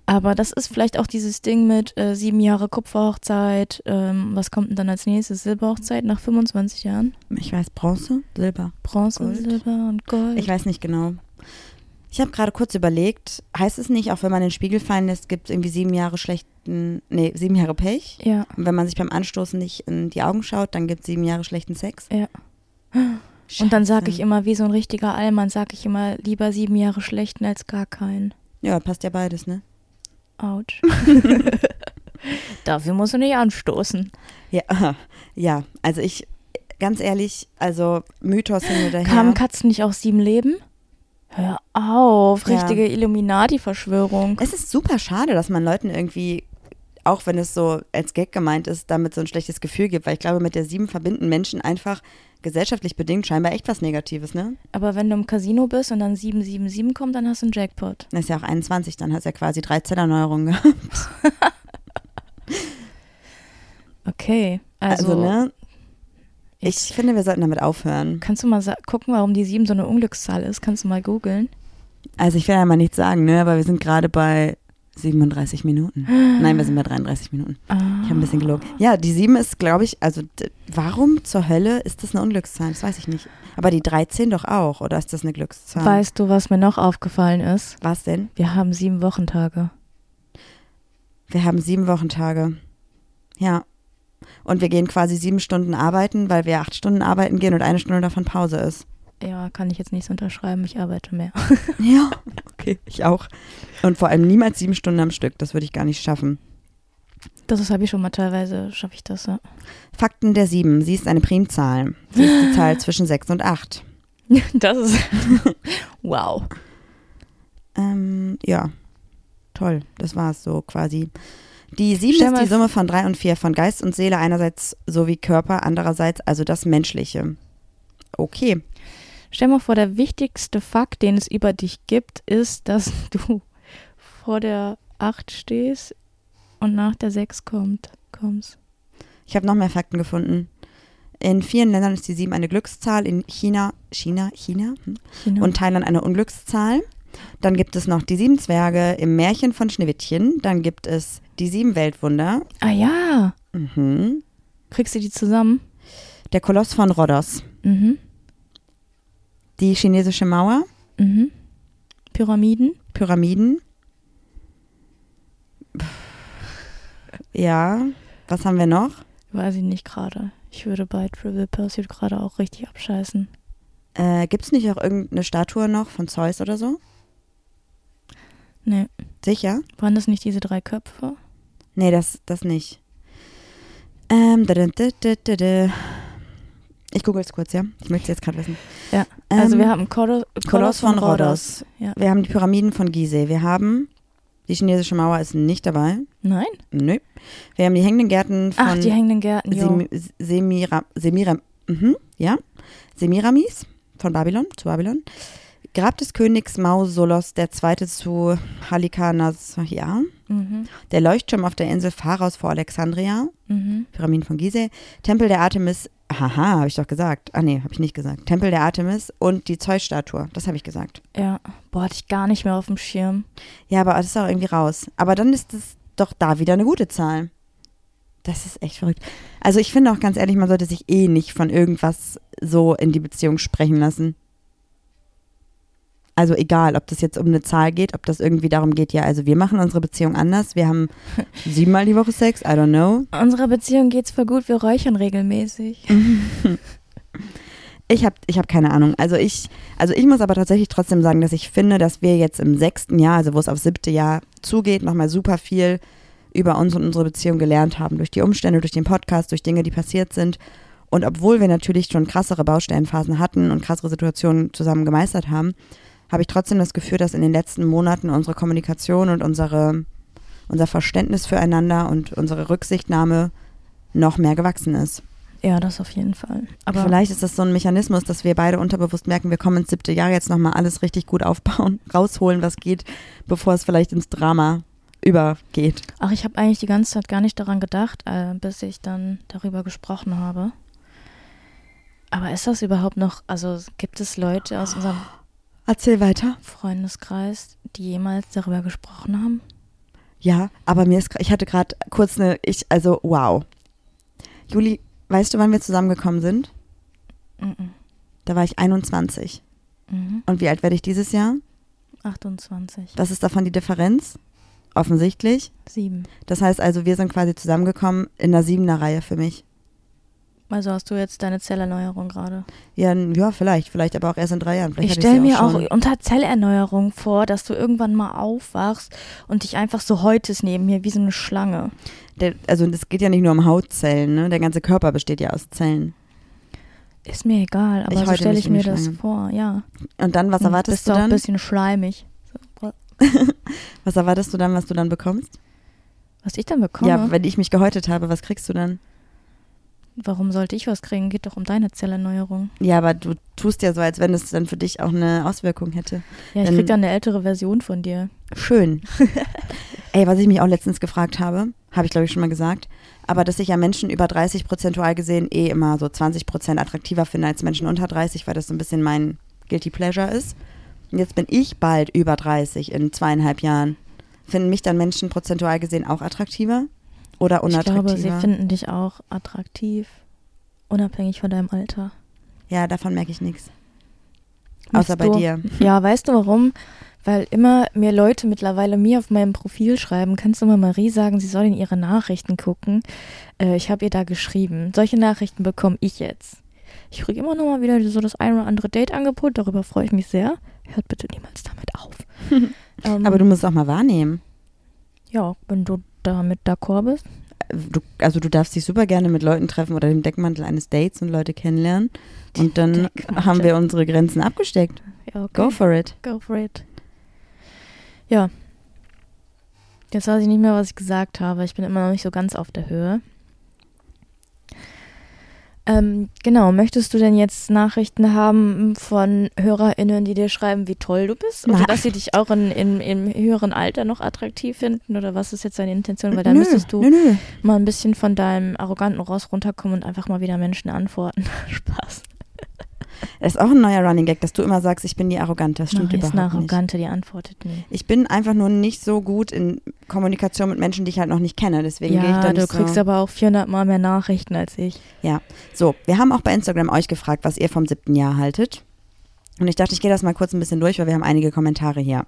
Speaker 1: Aber das ist vielleicht auch dieses Ding mit äh, sieben Jahre Kupferhochzeit. Ähm, was kommt denn dann als nächstes? Silberhochzeit nach 25 Jahren?
Speaker 2: Ich weiß, Bronze, Silber.
Speaker 1: Bronze,
Speaker 2: Gold.
Speaker 1: Silber und Gold.
Speaker 2: Ich weiß nicht genau. Ich habe gerade kurz überlegt, heißt es nicht, auch wenn man den Spiegel fallen lässt, gibt es irgendwie sieben Jahre schlechten, nee, sieben Jahre Pech?
Speaker 1: ja,
Speaker 2: Und wenn man sich beim Anstoßen nicht in die Augen schaut, dann gibt es sieben Jahre schlechten Sex?
Speaker 1: ja. Und dann sage ich immer, wie so ein richtiger Allmann, sage ich immer, lieber sieben Jahre schlechten als gar keinen.
Speaker 2: Ja, passt ja beides, ne?
Speaker 1: Autsch. Dafür musst du nicht anstoßen.
Speaker 2: Ja, ja, also ich, ganz ehrlich, also Mythos hin oder her.
Speaker 1: Kamen Katzen nicht aus sieben Leben? Hör auf,
Speaker 2: Ja.
Speaker 1: richtige Illuminati-Verschwörung.
Speaker 2: es ist super schade, dass man Leuten irgendwie, auch wenn es so als Gag gemeint ist, damit so ein schlechtes Gefühl gibt, weil ich glaube, mit der sieben verbinden Menschen einfach gesellschaftlich bedingt scheinbar echt was Negatives, ne?
Speaker 1: Aber wenn du im Casino bist und dann 777 kommt, dann hast du einen Jackpot.
Speaker 2: Das ist ja auch 21, dann hast du ja quasi drei Zellerneuerungen gehabt.
Speaker 1: Okay, also,
Speaker 2: Also, ne? Ich
Speaker 1: jetzt
Speaker 2: finde, wir sollten damit aufhören.
Speaker 1: kannst du mal gucken, warum die 7 so eine Unglückszahl ist? Kannst du mal googeln?
Speaker 2: Also ich will ja mal nichts sagen, ne? Aber wir sind gerade bei 37 Minuten. Nein, wir sind bei 33 Minuten.
Speaker 1: Ah.
Speaker 2: Ich habe ein bisschen gelogen. Ja, die 7 ist, glaube ich, also warum zur Hölle ist das eine Unglückszahl? Das weiß ich nicht. Aber die 13 doch auch, oder ist das eine Glückszahl?
Speaker 1: Weißt du, was mir noch aufgefallen ist?
Speaker 2: Was denn?
Speaker 1: Wir haben sieben Wochentage.
Speaker 2: Wir haben sieben Wochentage. Ja. Und wir gehen quasi sieben Stunden arbeiten, weil wir acht Stunden arbeiten gehen und eine Stunde davon Pause ist.
Speaker 1: Ja, kann ich jetzt nicht so unterschreiben, ich arbeite mehr.
Speaker 2: Ja. Okay, ich auch. Und vor allem niemals sieben Stunden am Stück. Das würde ich gar nicht schaffen.
Speaker 1: Das habe ich schon mal teilweise, schaffe ich das, ja.
Speaker 2: Fakten der sieben. Sie ist eine Primzahl. Sie ist die Zahl zwischen sechs und acht.
Speaker 1: Das ist. wow.
Speaker 2: Ähm, ja, toll. Das war es so quasi. Die sieben ist die Summe von drei und vier, von Geist und Seele einerseits sowie Körper, andererseits also das Menschliche. Okay.
Speaker 1: Stell mal vor, der wichtigste Fakt, den es über dich gibt, ist, dass du vor der 8 stehst und nach der 6 kommt, kommst.
Speaker 2: Ich habe noch mehr Fakten gefunden. In vielen Ländern ist die sieben eine Glückszahl, in China, China, China hm,
Speaker 1: China.
Speaker 2: und Thailand eine Unglückszahl. Dann gibt es noch die sieben Zwerge im Märchen von Schneewittchen. Dann gibt es die sieben Weltwunder.
Speaker 1: ah ja,
Speaker 2: Mhm.
Speaker 1: kriegst du die zusammen?
Speaker 2: Der Koloss von Rhodos.
Speaker 1: Mhm.
Speaker 2: Die chinesische Mauer.
Speaker 1: Mhm. Pyramiden?
Speaker 2: Pyramiden. Ja. Was haben wir noch?
Speaker 1: Weiß ich nicht gerade. Ich würde bei Trivial Pursuit gerade auch richtig abscheißen.
Speaker 2: Äh, Gibt es nicht auch irgendeine Statue noch von Zeus oder so?
Speaker 1: Nee,
Speaker 2: Sicher?
Speaker 1: waren das nicht diese drei Köpfe?
Speaker 2: Nee, das, das nicht. Ähm, da, da, da, da, da, da. Ich google es kurz, ja? Ich möchte es jetzt gerade wissen.
Speaker 1: Ja, Also
Speaker 2: Ähm,
Speaker 1: wir haben Kolo
Speaker 2: Koloss von Rhodos.
Speaker 1: Ja.
Speaker 2: Wir haben die Pyramiden von Gizeh. Wir haben die chinesische Mauer ist nicht dabei.
Speaker 1: Nein?
Speaker 2: Nö. Wir haben die hängenden Gärten von
Speaker 1: Ach, die hängenden Gärten, jo.
Speaker 2: Semi, Semira, Semira, mhm, ja. Semiramis von Babylon zu Babylon. Grab des Königs Mausolos II. zu Halikarnas, ja.
Speaker 1: Mhm.
Speaker 2: Der Leuchtturm auf der Insel Pharos vor Alexandria.
Speaker 1: Mhm.
Speaker 2: Pyramiden von Gizeh. Tempel der Artemis, haha, habe ich doch gesagt. Ah nee, habe ich nicht gesagt. Tempel der Artemis und die Zeus-Statue, das habe ich gesagt.
Speaker 1: Ja. Boah, hatte ich gar nicht mehr auf dem Schirm.
Speaker 2: Ja, aber das ist auch irgendwie raus. Aber dann ist es doch da wieder eine gute Zahl. Das ist echt verrückt. Also ich finde auch ganz ehrlich, man sollte sich eh nicht von irgendwas so in die Beziehung sprechen lassen. Also egal, ob das jetzt um eine Zahl geht, ob das irgendwie darum geht, ja, also wir machen unsere Beziehung anders. Wir haben siebenmal die Woche Sex, I don't know.
Speaker 1: Unserer Beziehung geht's voll gut, wir räuchern regelmäßig.
Speaker 2: Ich habe ich hab keine Ahnung. Also ich, also ich muss aber tatsächlich trotzdem sagen, dass ich finde, dass wir jetzt im sechsten Jahr, also wo es aufs siebte Jahr zugeht, nochmal super viel über uns und unsere Beziehung gelernt haben. Durch die Umstände, durch den Podcast, durch Dinge, die passiert sind. Und obwohl wir natürlich schon krassere Baustellenphasen hatten und krassere Situationen zusammen gemeistert haben, habe ich trotzdem das Gefühl, dass in den letzten Monaten unsere Kommunikation und unsere, unser Verständnis füreinander und unsere Rücksichtnahme noch mehr gewachsen ist.
Speaker 1: Ja, das auf jeden Fall. Aber
Speaker 2: Vielleicht ist das so ein Mechanismus, dass wir beide unterbewusst merken, wir kommen ins siebte Jahr jetzt nochmal alles richtig gut aufbauen, rausholen, was geht, bevor es vielleicht ins Drama übergeht.
Speaker 1: Ach, ich habe eigentlich die ganze Zeit gar nicht daran gedacht, äh, bis ich dann darüber gesprochen habe. Aber ist das überhaupt noch, also gibt es Leute aus unserem
Speaker 2: Erzähl weiter.
Speaker 1: Freundeskreis, die jemals darüber gesprochen haben?
Speaker 2: Ja, aber mir ist, ich hatte gerade kurz eine, ich, also wow. Juli, weißt du, wann wir zusammengekommen sind?
Speaker 1: Mhm.
Speaker 2: Da war ich 21.
Speaker 1: Mhm.
Speaker 2: Und wie alt werde ich dieses Jahr?
Speaker 1: 28.
Speaker 2: Was ist davon die Differenz? Offensichtlich.
Speaker 1: Sieben.
Speaker 2: Das heißt also, wir sind quasi zusammengekommen in der siebener Reihe für mich.
Speaker 1: Also hast du jetzt deine Zellerneuerung gerade?
Speaker 2: Ja, ja, vielleicht, vielleicht aber auch erst in drei Jahren. Vielleicht
Speaker 1: Ich stelle mir auch
Speaker 2: schon.
Speaker 1: unter Zellerneuerung vor, dass du irgendwann mal aufwachst und dich einfach so häutest neben mir wie so eine Schlange.
Speaker 2: Der, also es geht ja nicht nur um Hautzellen, ne? Der ganze Körper besteht ja aus Zellen.
Speaker 1: Ist mir egal, aber
Speaker 2: Ich
Speaker 1: so stelle ich mir das
Speaker 2: Schlange.
Speaker 1: vor, ja.
Speaker 2: Und dann, was erwartest
Speaker 1: bist
Speaker 2: du
Speaker 1: auch ein
Speaker 2: dann?
Speaker 1: bisschen schleimig.
Speaker 2: Was erwartest du dann, was du dann bekommst?
Speaker 1: Was ich dann bekomme?
Speaker 2: Ja, wenn ich mich gehäutet habe, was kriegst du dann?
Speaker 1: Warum sollte ich was kriegen? Geht doch um deine Zellerneuerung.
Speaker 2: Ja, aber du tust ja so, als wenn es dann für dich auch eine Auswirkung hätte.
Speaker 1: Ja, ich
Speaker 2: Dann-
Speaker 1: krieg dann eine ältere Version von dir.
Speaker 2: Schön. Ey, was ich mich auch letztens gefragt habe, habe ich glaube ich schon mal gesagt, aber dass ich ja Menschen über 30 prozentual gesehen eh immer so 20 Prozent attraktiver finde als Menschen unter 30, weil das so ein bisschen mein Guilty Pleasure ist. Und jetzt bin ich bald über 30 in zweieinhalb Jahren. Finden mich dann Menschen prozentual gesehen auch attraktiver oder
Speaker 1: Ich
Speaker 2: unattraktiver?
Speaker 1: glaube, sie finden dich auch attraktiv, unabhängig von deinem Alter.
Speaker 2: ja, davon merke ich nichts. Außer
Speaker 1: Nicht
Speaker 2: bei
Speaker 1: du.
Speaker 2: dir.
Speaker 1: Ja, weißt du warum? Weil immer mehr Leute mittlerweile mir auf meinem Profil schreiben, kannst du mal Marie sagen, sie soll in ihre Nachrichten gucken. Äh, ich habe ihr da geschrieben. Solche Nachrichten bekomme ich jetzt. Ich kriege immer noch mal wieder so das ein oder andere Date-Angebot, darüber freue ich mich sehr. Hört bitte niemals damit auf. ähm,
Speaker 2: Aber du musst es auch mal wahrnehmen.
Speaker 1: Ja, wenn du damit d'accord bist.
Speaker 2: Du, also du darfst dich super gerne mit Leuten treffen oder dem Deckmantel eines Dates und Leute kennenlernen. Und dann haben wir unsere Grenzen abgesteckt.
Speaker 1: Ja, okay.
Speaker 2: Go for it.
Speaker 1: Go for it. Ja. Jetzt weiß ich nicht mehr, was ich gesagt habe. Ich bin immer noch nicht so ganz auf der Höhe. Ähm, genau, möchtest du denn jetzt Nachrichten haben von HörerInnen, die dir schreiben, wie toll du bist? Oder
Speaker 2: Nein.
Speaker 1: dass sie dich auch in, in, im höheren Alter noch attraktiv finden? Oder was ist jetzt deine Intention? Weil dann
Speaker 2: nö,
Speaker 1: müsstest du
Speaker 2: Nö, nö.
Speaker 1: mal ein bisschen von deinem arroganten Ross runterkommen und einfach mal wieder Menschen antworten. Spaß.
Speaker 2: Das ist auch ein neuer Running Gag, dass du immer sagst, ich bin die Arrogante. Das stimmt
Speaker 1: ist eine
Speaker 2: überhaupt nicht.
Speaker 1: Arrogante, die antwortet nie.
Speaker 2: Ich bin einfach nur nicht so gut in Kommunikation mit Menschen, die ich halt noch nicht kenne. Deswegen gehe ich
Speaker 1: Ja,
Speaker 2: da
Speaker 1: du
Speaker 2: nicht
Speaker 1: kriegst
Speaker 2: so.
Speaker 1: aber auch 400 Mal mehr Nachrichten als ich.
Speaker 2: Ja, so. Wir haben auch bei Instagram euch gefragt, was ihr vom siebten Jahr haltet. Und ich dachte, ich gehe das mal kurz ein bisschen durch, weil wir haben einige Kommentare hier.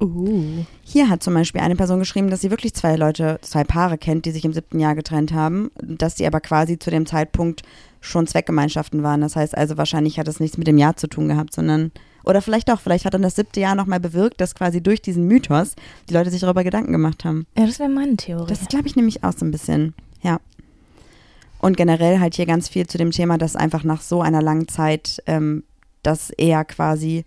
Speaker 1: Uh.
Speaker 2: Hier hat zum Beispiel eine Person geschrieben, dass sie wirklich zwei Leute, zwei Paare kennt, die sich im siebten Jahr getrennt haben, dass sie aber quasi zu dem Zeitpunkt schon Zweckgemeinschaften waren. Das heißt also, wahrscheinlich hat es nichts mit dem Jahr zu tun gehabt, sondern, oder vielleicht doch, vielleicht hat dann das siebte Jahr nochmal bewirkt, dass quasi durch diesen Mythos die Leute sich darüber Gedanken gemacht haben.
Speaker 1: Ja, das wäre meine Theorie.
Speaker 2: Das glaube ich nämlich auch so ein bisschen, ja. Und generell halt hier ganz viel zu dem Thema, dass einfach nach so einer langen Zeit ähm, das eher quasi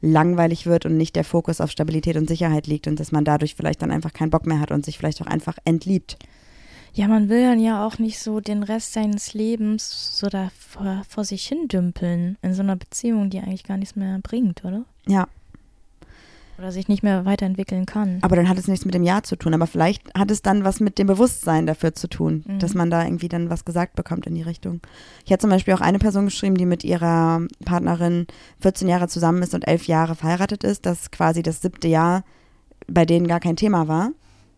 Speaker 2: langweilig wird und nicht der Fokus auf Stabilität und Sicherheit liegt und dass man dadurch vielleicht dann einfach keinen Bock mehr hat und sich vielleicht auch einfach entliebt.
Speaker 1: Ja, man will dann ja auch nicht so den Rest seines Lebens so da vor, vor sich hin dümpeln in so einer Beziehung, die eigentlich gar nichts mehr bringt, oder?
Speaker 2: Ja,
Speaker 1: Oder sich nicht mehr weiterentwickeln kann.
Speaker 2: aber dann hat es nichts mit dem Jahr zu tun, aber vielleicht hat es dann was mit dem Bewusstsein dafür zu tun,
Speaker 1: Mhm.
Speaker 2: dass man da irgendwie dann was gesagt bekommt in die Richtung. Ich hatte zum Beispiel auch eine Person geschrieben, die mit ihrer Partnerin 14 Jahre zusammen ist und elf Jahre verheiratet ist, dass quasi das siebte Jahr bei denen gar kein Thema war,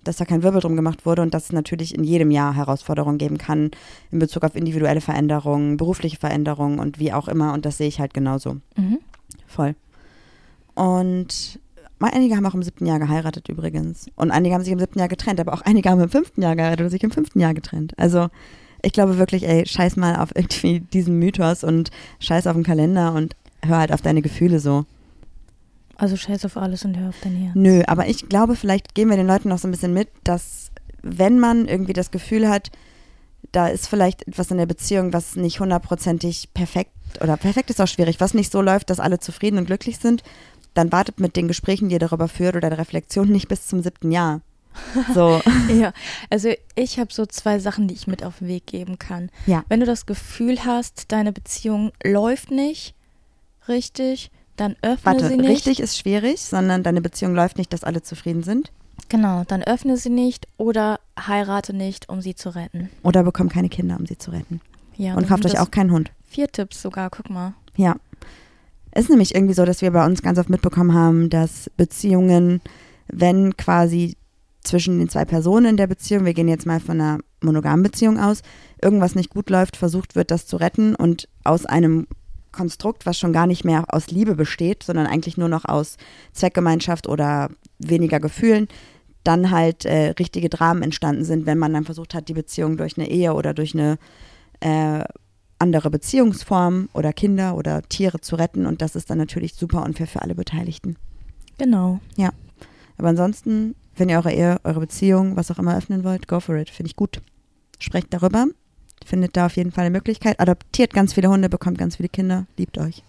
Speaker 2: dass da kein Wirbel drum gemacht wurde und dass es natürlich in jedem Jahr Herausforderungen geben kann in Bezug auf individuelle Veränderungen, berufliche Veränderungen und wie auch immer und das sehe ich halt genauso.
Speaker 1: Mhm.
Speaker 2: Voll. Und einige haben auch im siebten Jahr geheiratet übrigens. Und einige haben sich im siebten Jahr getrennt, aber auch einige haben im fünften Jahr geheiratet und sich im fünften Jahr getrennt. Also ich glaube wirklich, ey, scheiß mal auf irgendwie diesen Mythos und scheiß auf den Kalender und hör halt auf deine Gefühle so.
Speaker 1: Also scheiß auf alles und hör auf dein Herz.
Speaker 2: Nö, aber ich glaube, vielleicht geben wir den Leuten noch so ein bisschen mit, dass wenn man irgendwie das Gefühl hat, da ist vielleicht etwas in der Beziehung, was nicht hundertprozentig perfekt oder perfekt ist auch schwierig, was nicht so läuft, dass alle zufrieden und glücklich sind, dann wartet mit den Gesprächen, die ihr darüber führt oder der Reflexion nicht bis zum siebten Jahr. So,
Speaker 1: Ja, also ich habe so zwei Sachen, die ich mit auf den Weg geben kann.
Speaker 2: Ja.
Speaker 1: Wenn du das Gefühl hast, deine Beziehung läuft nicht richtig, dann öffne
Speaker 2: warte,
Speaker 1: sie nicht.
Speaker 2: richtig ist schwierig, sondern deine Beziehung läuft nicht, dass alle zufrieden sind.
Speaker 1: Genau, dann öffne sie nicht oder heirate nicht, um sie zu retten.
Speaker 2: Oder bekommt keine Kinder, um sie zu retten.
Speaker 1: Ja,
Speaker 2: und kauft euch auch keinen Hund.
Speaker 1: Vier Tipps sogar, guck mal.
Speaker 2: Ja. Es ist nämlich irgendwie so, dass wir bei uns ganz oft mitbekommen haben, dass Beziehungen, wenn quasi zwischen den zwei Personen in der Beziehung, wir gehen jetzt mal von einer monogamen Beziehung aus, irgendwas nicht gut läuft, versucht wird, das zu retten und aus einem Konstrukt, was schon gar nicht mehr aus Liebe besteht, sondern eigentlich nur noch aus Zweckgemeinschaft oder weniger Gefühlen, dann halt äh, richtige Dramen entstanden sind, wenn man dann versucht hat, die Beziehung durch eine Ehe oder durch eine äh, andere Beziehungsform oder Kinder oder Tiere zu retten und das ist dann natürlich super unfair für alle Beteiligten.
Speaker 1: Genau.
Speaker 2: Aber ansonsten, wenn ihr eure Ehe, eure Beziehung, was auch immer öffnen wollt, go for it. Finde ich gut. Sprecht darüber. Findet da auf jeden Fall eine Möglichkeit. Adoptiert ganz viele Hunde, bekommt ganz viele Kinder, liebt euch.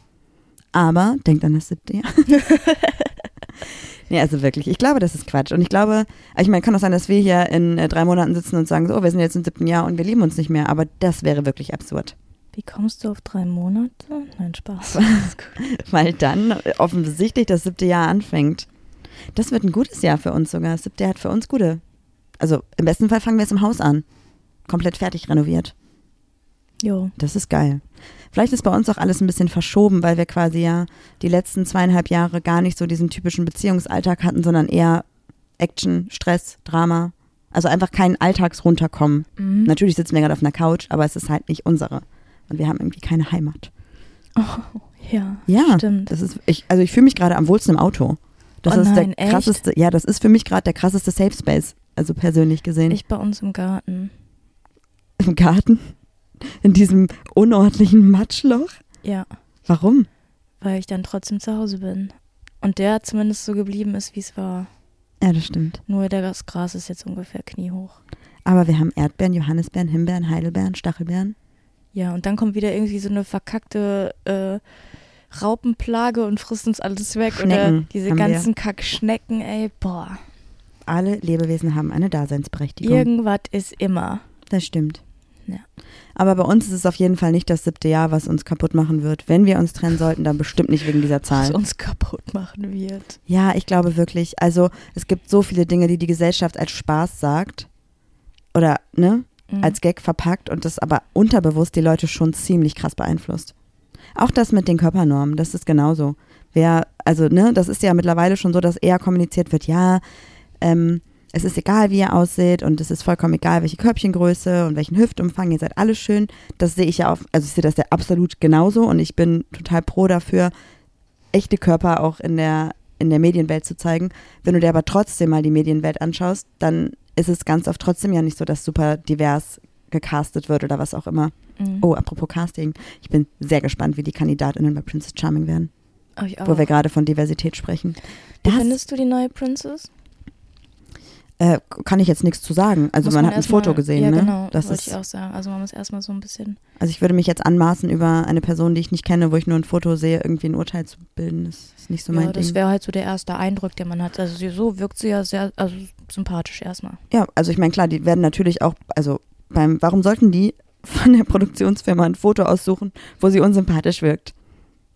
Speaker 2: Aber denkt an das siebte Jahr. nee, also wirklich, ich glaube, das ist Quatsch. Und ich glaube, ich meine, kann auch sein, dass wir hier in äh, drei Monaten sitzen und sagen, so, oh, wir sind jetzt im siebten Jahr und wir lieben uns nicht mehr. Aber das wäre wirklich absurd.
Speaker 1: Wie kommst du auf drei Monate? Nein, Spaß.
Speaker 2: Weil dann äh, offensichtlich das siebte Jahr anfängt. Das wird ein gutes Jahr für uns sogar. Das siebte Jahr hat für uns gute. Also im besten Fall fangen wir jetzt im Haus an. Komplett fertig renoviert.
Speaker 1: Jo.
Speaker 2: Das ist geil. Vielleicht ist bei uns auch alles ein bisschen verschoben, weil wir quasi ja die letzten zweieinhalb Jahre gar nicht so diesen typischen Beziehungsalltag hatten, sondern eher Action, Stress, Drama. Also einfach kein Alltagsrunterkommen.
Speaker 1: Mhm.
Speaker 2: Natürlich sitzen wir gerade auf einer Couch, aber es ist halt nicht unsere. Und wir haben irgendwie keine Heimat.
Speaker 1: Ja,
Speaker 2: Ja,
Speaker 1: stimmt.
Speaker 2: Das ist, ich, also ich fühle mich gerade am wohlsten im Auto. Das
Speaker 1: Oh
Speaker 2: ist
Speaker 1: nein,
Speaker 2: der
Speaker 1: echt?
Speaker 2: krasseste, ja, das ist für mich gerade der krasseste Safe Space, also persönlich gesehen.
Speaker 1: Ich bei uns im Garten.
Speaker 2: Im Garten, in diesem unordentlichen Matschloch.
Speaker 1: Ja,
Speaker 2: Warum?
Speaker 1: weil ich dann trotzdem zu Hause bin. Und der zumindest so geblieben ist, wie es war.
Speaker 2: Ja, das stimmt.
Speaker 1: Nur der- das Gras ist jetzt ungefähr kniehoch.
Speaker 2: Aber wir haben Erdbeeren, Johannisbeeren, Himbeeren, Heidelbeeren, Stachelbeeren.
Speaker 1: Ja, und dann kommt wieder irgendwie so eine verkackte äh, Raupenplage und frisst uns alles weg. Oder
Speaker 2: Schnecken
Speaker 1: diese
Speaker 2: haben wir.
Speaker 1: ganzen Kackschnecken, ey, boah.
Speaker 2: alle Lebewesen haben eine Daseinsberechtigung.
Speaker 1: Irgendwas ist immer.
Speaker 2: Das stimmt.
Speaker 1: Ja.
Speaker 2: Aber bei uns ist es auf jeden Fall nicht das siebte Jahr, was uns kaputt machen wird. Wenn wir uns trennen sollten, dann bestimmt nicht wegen dieser
Speaker 1: Was
Speaker 2: Zahl.
Speaker 1: uns kaputt machen wird.
Speaker 2: Ja, ich glaube wirklich. Also es gibt so viele Dinge, die die Gesellschaft als Spaß sagt oder ne,
Speaker 1: Mhm.
Speaker 2: als Gag verpackt und das aber unterbewusst die Leute schon ziemlich krass beeinflusst. Auch das mit den Körpernormen, das ist genauso. Wer, also ne, das ist ja mittlerweile schon so, dass eher kommuniziert wird, ja, ähm, es ist egal, wie ihr aussieht und es ist vollkommen egal, welche Körbchengröße und welchen Hüftumfang, ihr seid alle schön. Das sehe ich ja auch, also ich sehe das ja absolut genauso und ich bin total pro dafür, echte Körper auch in der, in der Medienwelt zu zeigen. Wenn du dir aber trotzdem mal die Medienwelt anschaust, dann ist es ganz oft trotzdem ja nicht so, dass super divers gecastet wird oder was auch immer.
Speaker 1: Mhm.
Speaker 2: Oh, apropos Casting. Ich bin sehr gespannt, wie die KandidatInnen bei Princess Charming werden,
Speaker 1: Oh, ich auch.
Speaker 2: wo wir gerade von Diversität sprechen.
Speaker 1: Wie
Speaker 2: Das
Speaker 1: findest du die neue Princess?
Speaker 2: Äh, kann ich jetzt nichts zu sagen. Also
Speaker 1: Muss
Speaker 2: man, hat ein
Speaker 1: erst mal-
Speaker 2: Foto gesehen,
Speaker 1: ja,
Speaker 2: ne?
Speaker 1: genau,
Speaker 2: das
Speaker 1: wollte
Speaker 2: ist,
Speaker 1: ich auch sagen. Also man muss erstmal so ein bisschen.
Speaker 2: also ich würde mich jetzt anmaßen, über eine Person, die ich nicht kenne, wo ich nur ein Foto sehe, irgendwie ein Urteil zu bilden. Das ist nicht so mein
Speaker 1: ja, das
Speaker 2: Ding.
Speaker 1: wäre halt so der erste Eindruck, den man hat. Also sie, so wirkt sie ja sehr also sympathisch erstmal.
Speaker 2: Ja, also ich meine, klar, die werden natürlich auch, also beim, warum sollten die von der Produktionsfirma ein Foto aussuchen, wo sie unsympathisch wirkt?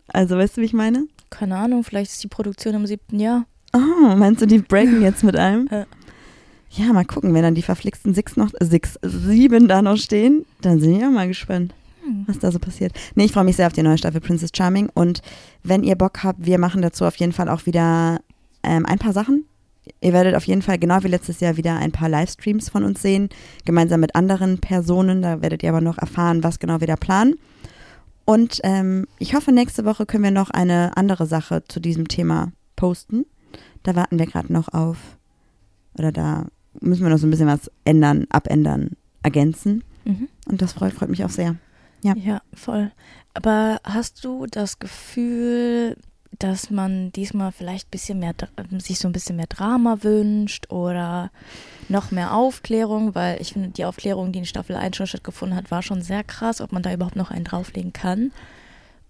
Speaker 2: Also, weißt du, wie ich meine?
Speaker 1: Keine Ahnung, vielleicht ist die Produktion im siebten Jahr.
Speaker 2: Oh, meinst du, die breaken jetzt mit einem?
Speaker 1: Ja.
Speaker 2: Mal gucken, wenn dann die verflixten Six noch, Six, sieben da noch stehen, dann sind wir auch mal gespannt,
Speaker 1: Hm.
Speaker 2: was da so passiert. Nee, ich freue mich sehr auf die neue Staffel Princess Charming und wenn ihr Bock habt, wir machen dazu auf jeden Fall auch wieder ähm, ein paar Sachen. Ihr werdet auf jeden Fall genau wie letztes Jahr wieder ein paar Livestreams von uns sehen, gemeinsam mit anderen Personen. Da werdet ihr aber noch erfahren, was genau wir da planen. Und ähm, ich hoffe, nächste Woche können wir noch eine andere Sache zu diesem Thema posten. Da warten wir gerade noch auf, oder da müssen wir noch so ein bisschen was ändern, abändern, ergänzen.
Speaker 1: Mhm.
Speaker 2: Und das freut, freut mich auch sehr. Ja.
Speaker 1: Ja, voll. Aber hast du das Gefühl, dass man diesmal vielleicht ein bisschen mehr, Dra- sich so ein bisschen mehr Drama wünscht oder noch mehr Aufklärung? Weil ich finde, die Aufklärung, die in Staffel 1 schon stattgefunden hat, war schon sehr krass, ob man da überhaupt noch einen drauflegen kann.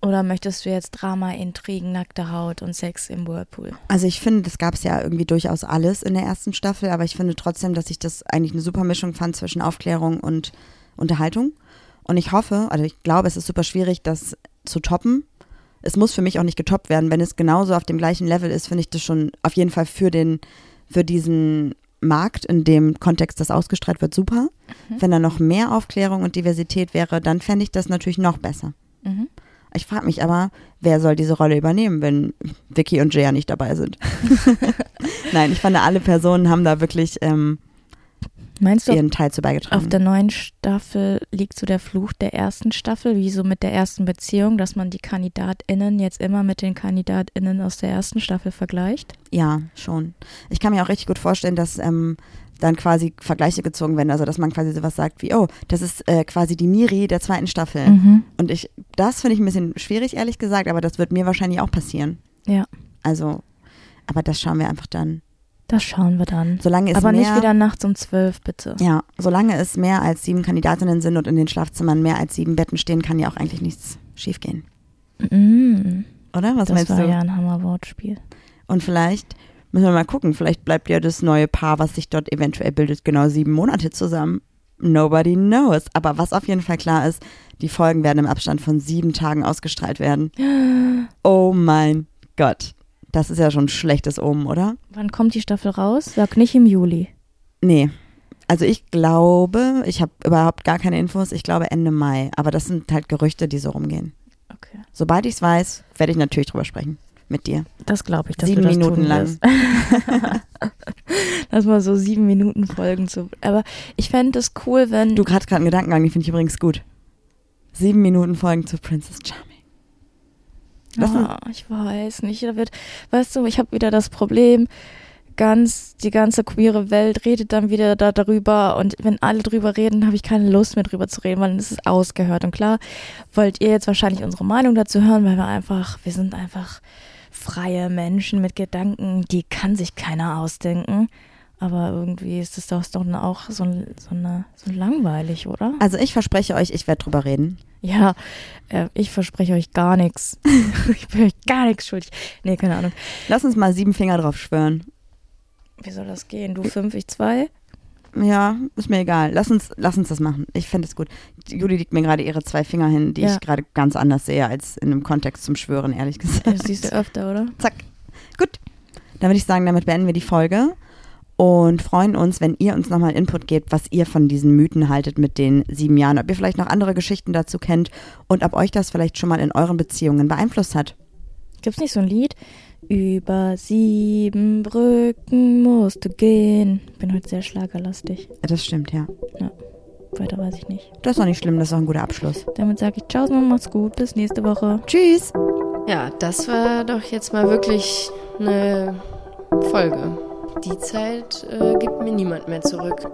Speaker 1: Oder möchtest du jetzt Drama, Intrigen, nackte Haut und Sex im Whirlpool?
Speaker 2: Also ich finde, das gab es ja irgendwie durchaus alles in der ersten Staffel, aber ich finde trotzdem, dass ich das eigentlich eine super Mischung fand zwischen Aufklärung und Unterhaltung. Und ich hoffe, also ich glaube, es ist super schwierig, das zu toppen. Es muss für mich auch nicht getoppt werden. Wenn es genauso auf dem gleichen Level ist, finde ich das schon auf jeden Fall für den, für diesen Markt, in dem Kontext das ausgestrahlt wird, super.
Speaker 1: Mhm.
Speaker 2: Wenn da noch mehr Aufklärung und Diversität wäre, dann fände ich das natürlich noch besser.
Speaker 1: Mhm.
Speaker 2: Ich frage mich aber, wer soll diese Rolle übernehmen, wenn Vicky und Jaya nicht dabei sind? Nein, ich fand, alle Personen haben da wirklich ähm,
Speaker 1: Meinst du,
Speaker 2: ihren Teil zu beigetragen.
Speaker 1: auf der neuen Staffel liegt so der Fluch der ersten Staffel, wie so mit der ersten Beziehung, dass man die KandidatInnen jetzt immer mit den KandidatInnen aus der ersten Staffel vergleicht?
Speaker 2: ja, schon. Ich kann mir auch richtig gut vorstellen, dass ähm, dann quasi Vergleiche gezogen werden. Also, dass man quasi sowas sagt wie, oh, das ist äh, quasi die Miri der zweiten Staffel.
Speaker 1: Mhm.
Speaker 2: Und ich, das finde ich ein bisschen schwierig, ehrlich gesagt, aber das wird mir wahrscheinlich auch passieren.
Speaker 1: Ja.
Speaker 2: Also, aber das schauen wir einfach dann.
Speaker 1: Das schauen wir dann.
Speaker 2: Solange es
Speaker 1: Aber
Speaker 2: mehr,
Speaker 1: nicht wieder nachts um zwölf, bitte.
Speaker 2: Ja, solange es mehr als sieben Kandidatinnen sind und in den Schlafzimmern mehr als sieben Betten stehen, kann ja auch eigentlich nichts schiefgehen.
Speaker 1: Mhm.
Speaker 2: Oder? Was
Speaker 1: Das
Speaker 2: meinst
Speaker 1: war
Speaker 2: du?
Speaker 1: ja ein Hammerwortspiel.
Speaker 2: Und vielleicht müssen wir mal gucken, vielleicht bleibt ja das neue Paar, was sich dort eventuell bildet, genau sieben Monate zusammen. Nobody knows. Aber was auf jeden Fall klar ist, die Folgen werden im Abstand von sieben Tagen ausgestrahlt werden. Oh mein Gott. Das ist ja schon ein schlechtes Omen, oder?
Speaker 1: Wann kommt die Staffel raus? Sag nicht im Juli.
Speaker 2: Nee. Also ich glaube, ich habe überhaupt gar keine Infos, ich glaube Ende Mai. Aber das sind halt Gerüchte, die so rumgehen.
Speaker 1: Okay.
Speaker 2: Sobald ich es weiß, werde ich natürlich drüber sprechen. Mit dir.
Speaker 1: Das glaube ich, dass
Speaker 2: Sieben
Speaker 1: du das
Speaker 2: Minuten lang.
Speaker 1: Lass mal so sieben Minuten Folgen zu. Aber ich fände es cool, wenn.
Speaker 2: Du gerade gerade einen Gedankengang, den finde ich übrigens gut. Sieben Minuten Folgen zu Princess Charming.
Speaker 1: Ah, ich weiß nicht. Da wird, weißt du, ich habe wieder das Problem, ganz, die ganze queere Welt redet dann wieder da darüber und wenn alle drüber reden, habe ich keine Lust mehr drüber zu reden, weil dann ist es ausgehört. Und klar, wollt ihr jetzt wahrscheinlich unsere Meinung dazu hören, weil wir einfach, wir sind einfach freie Menschen mit Gedanken, die kann sich keiner ausdenken. Aber irgendwie ist es doch, auch so, so, eine, so langweilig, oder?
Speaker 2: Also ich verspreche euch, ich werde drüber reden.
Speaker 1: Ja, äh, ich verspreche euch gar nichts. ich bin euch gar nichts schuldig. Nee, keine Ahnung.
Speaker 2: Lass uns mal sieben Finger drauf schwören.
Speaker 1: Wie soll das gehen? Du fünf, ich zwei?
Speaker 2: Ja, ist mir egal. Lass uns, lass uns das machen. Ich finde es gut. Juli liegt mir gerade ihre zwei Finger hin, die
Speaker 1: Ja.
Speaker 2: ich gerade ganz anders sehe als in einem Kontext zum Schwören, ehrlich gesagt.
Speaker 1: Das siehst du öfter, oder?
Speaker 2: Zack. Gut. Dann würde ich sagen, damit beenden wir die Folge und freuen uns, wenn ihr uns nochmal Input gebt, was ihr von diesen Mythen haltet mit den sieben Jahren. Ob ihr vielleicht noch andere Geschichten dazu kennt und ob euch das vielleicht schon mal in euren Beziehungen beeinflusst hat.
Speaker 1: Gibt's nicht so ein Lied? Über sieben Brücken musst du gehen. Bin heute sehr schlagerlastig.
Speaker 2: Das stimmt, ja.
Speaker 1: Weiter weiß ich nicht.
Speaker 2: Das ist auch nicht schlimm, das ist auch ein guter Abschluss.
Speaker 1: Damit sage ich Ciao, macht's gut. Bis nächste Woche.
Speaker 2: Tschüss!
Speaker 4: Ja, das war doch jetzt mal wirklich eine Folge. Die Zeit äh, gibt mir niemand mehr zurück.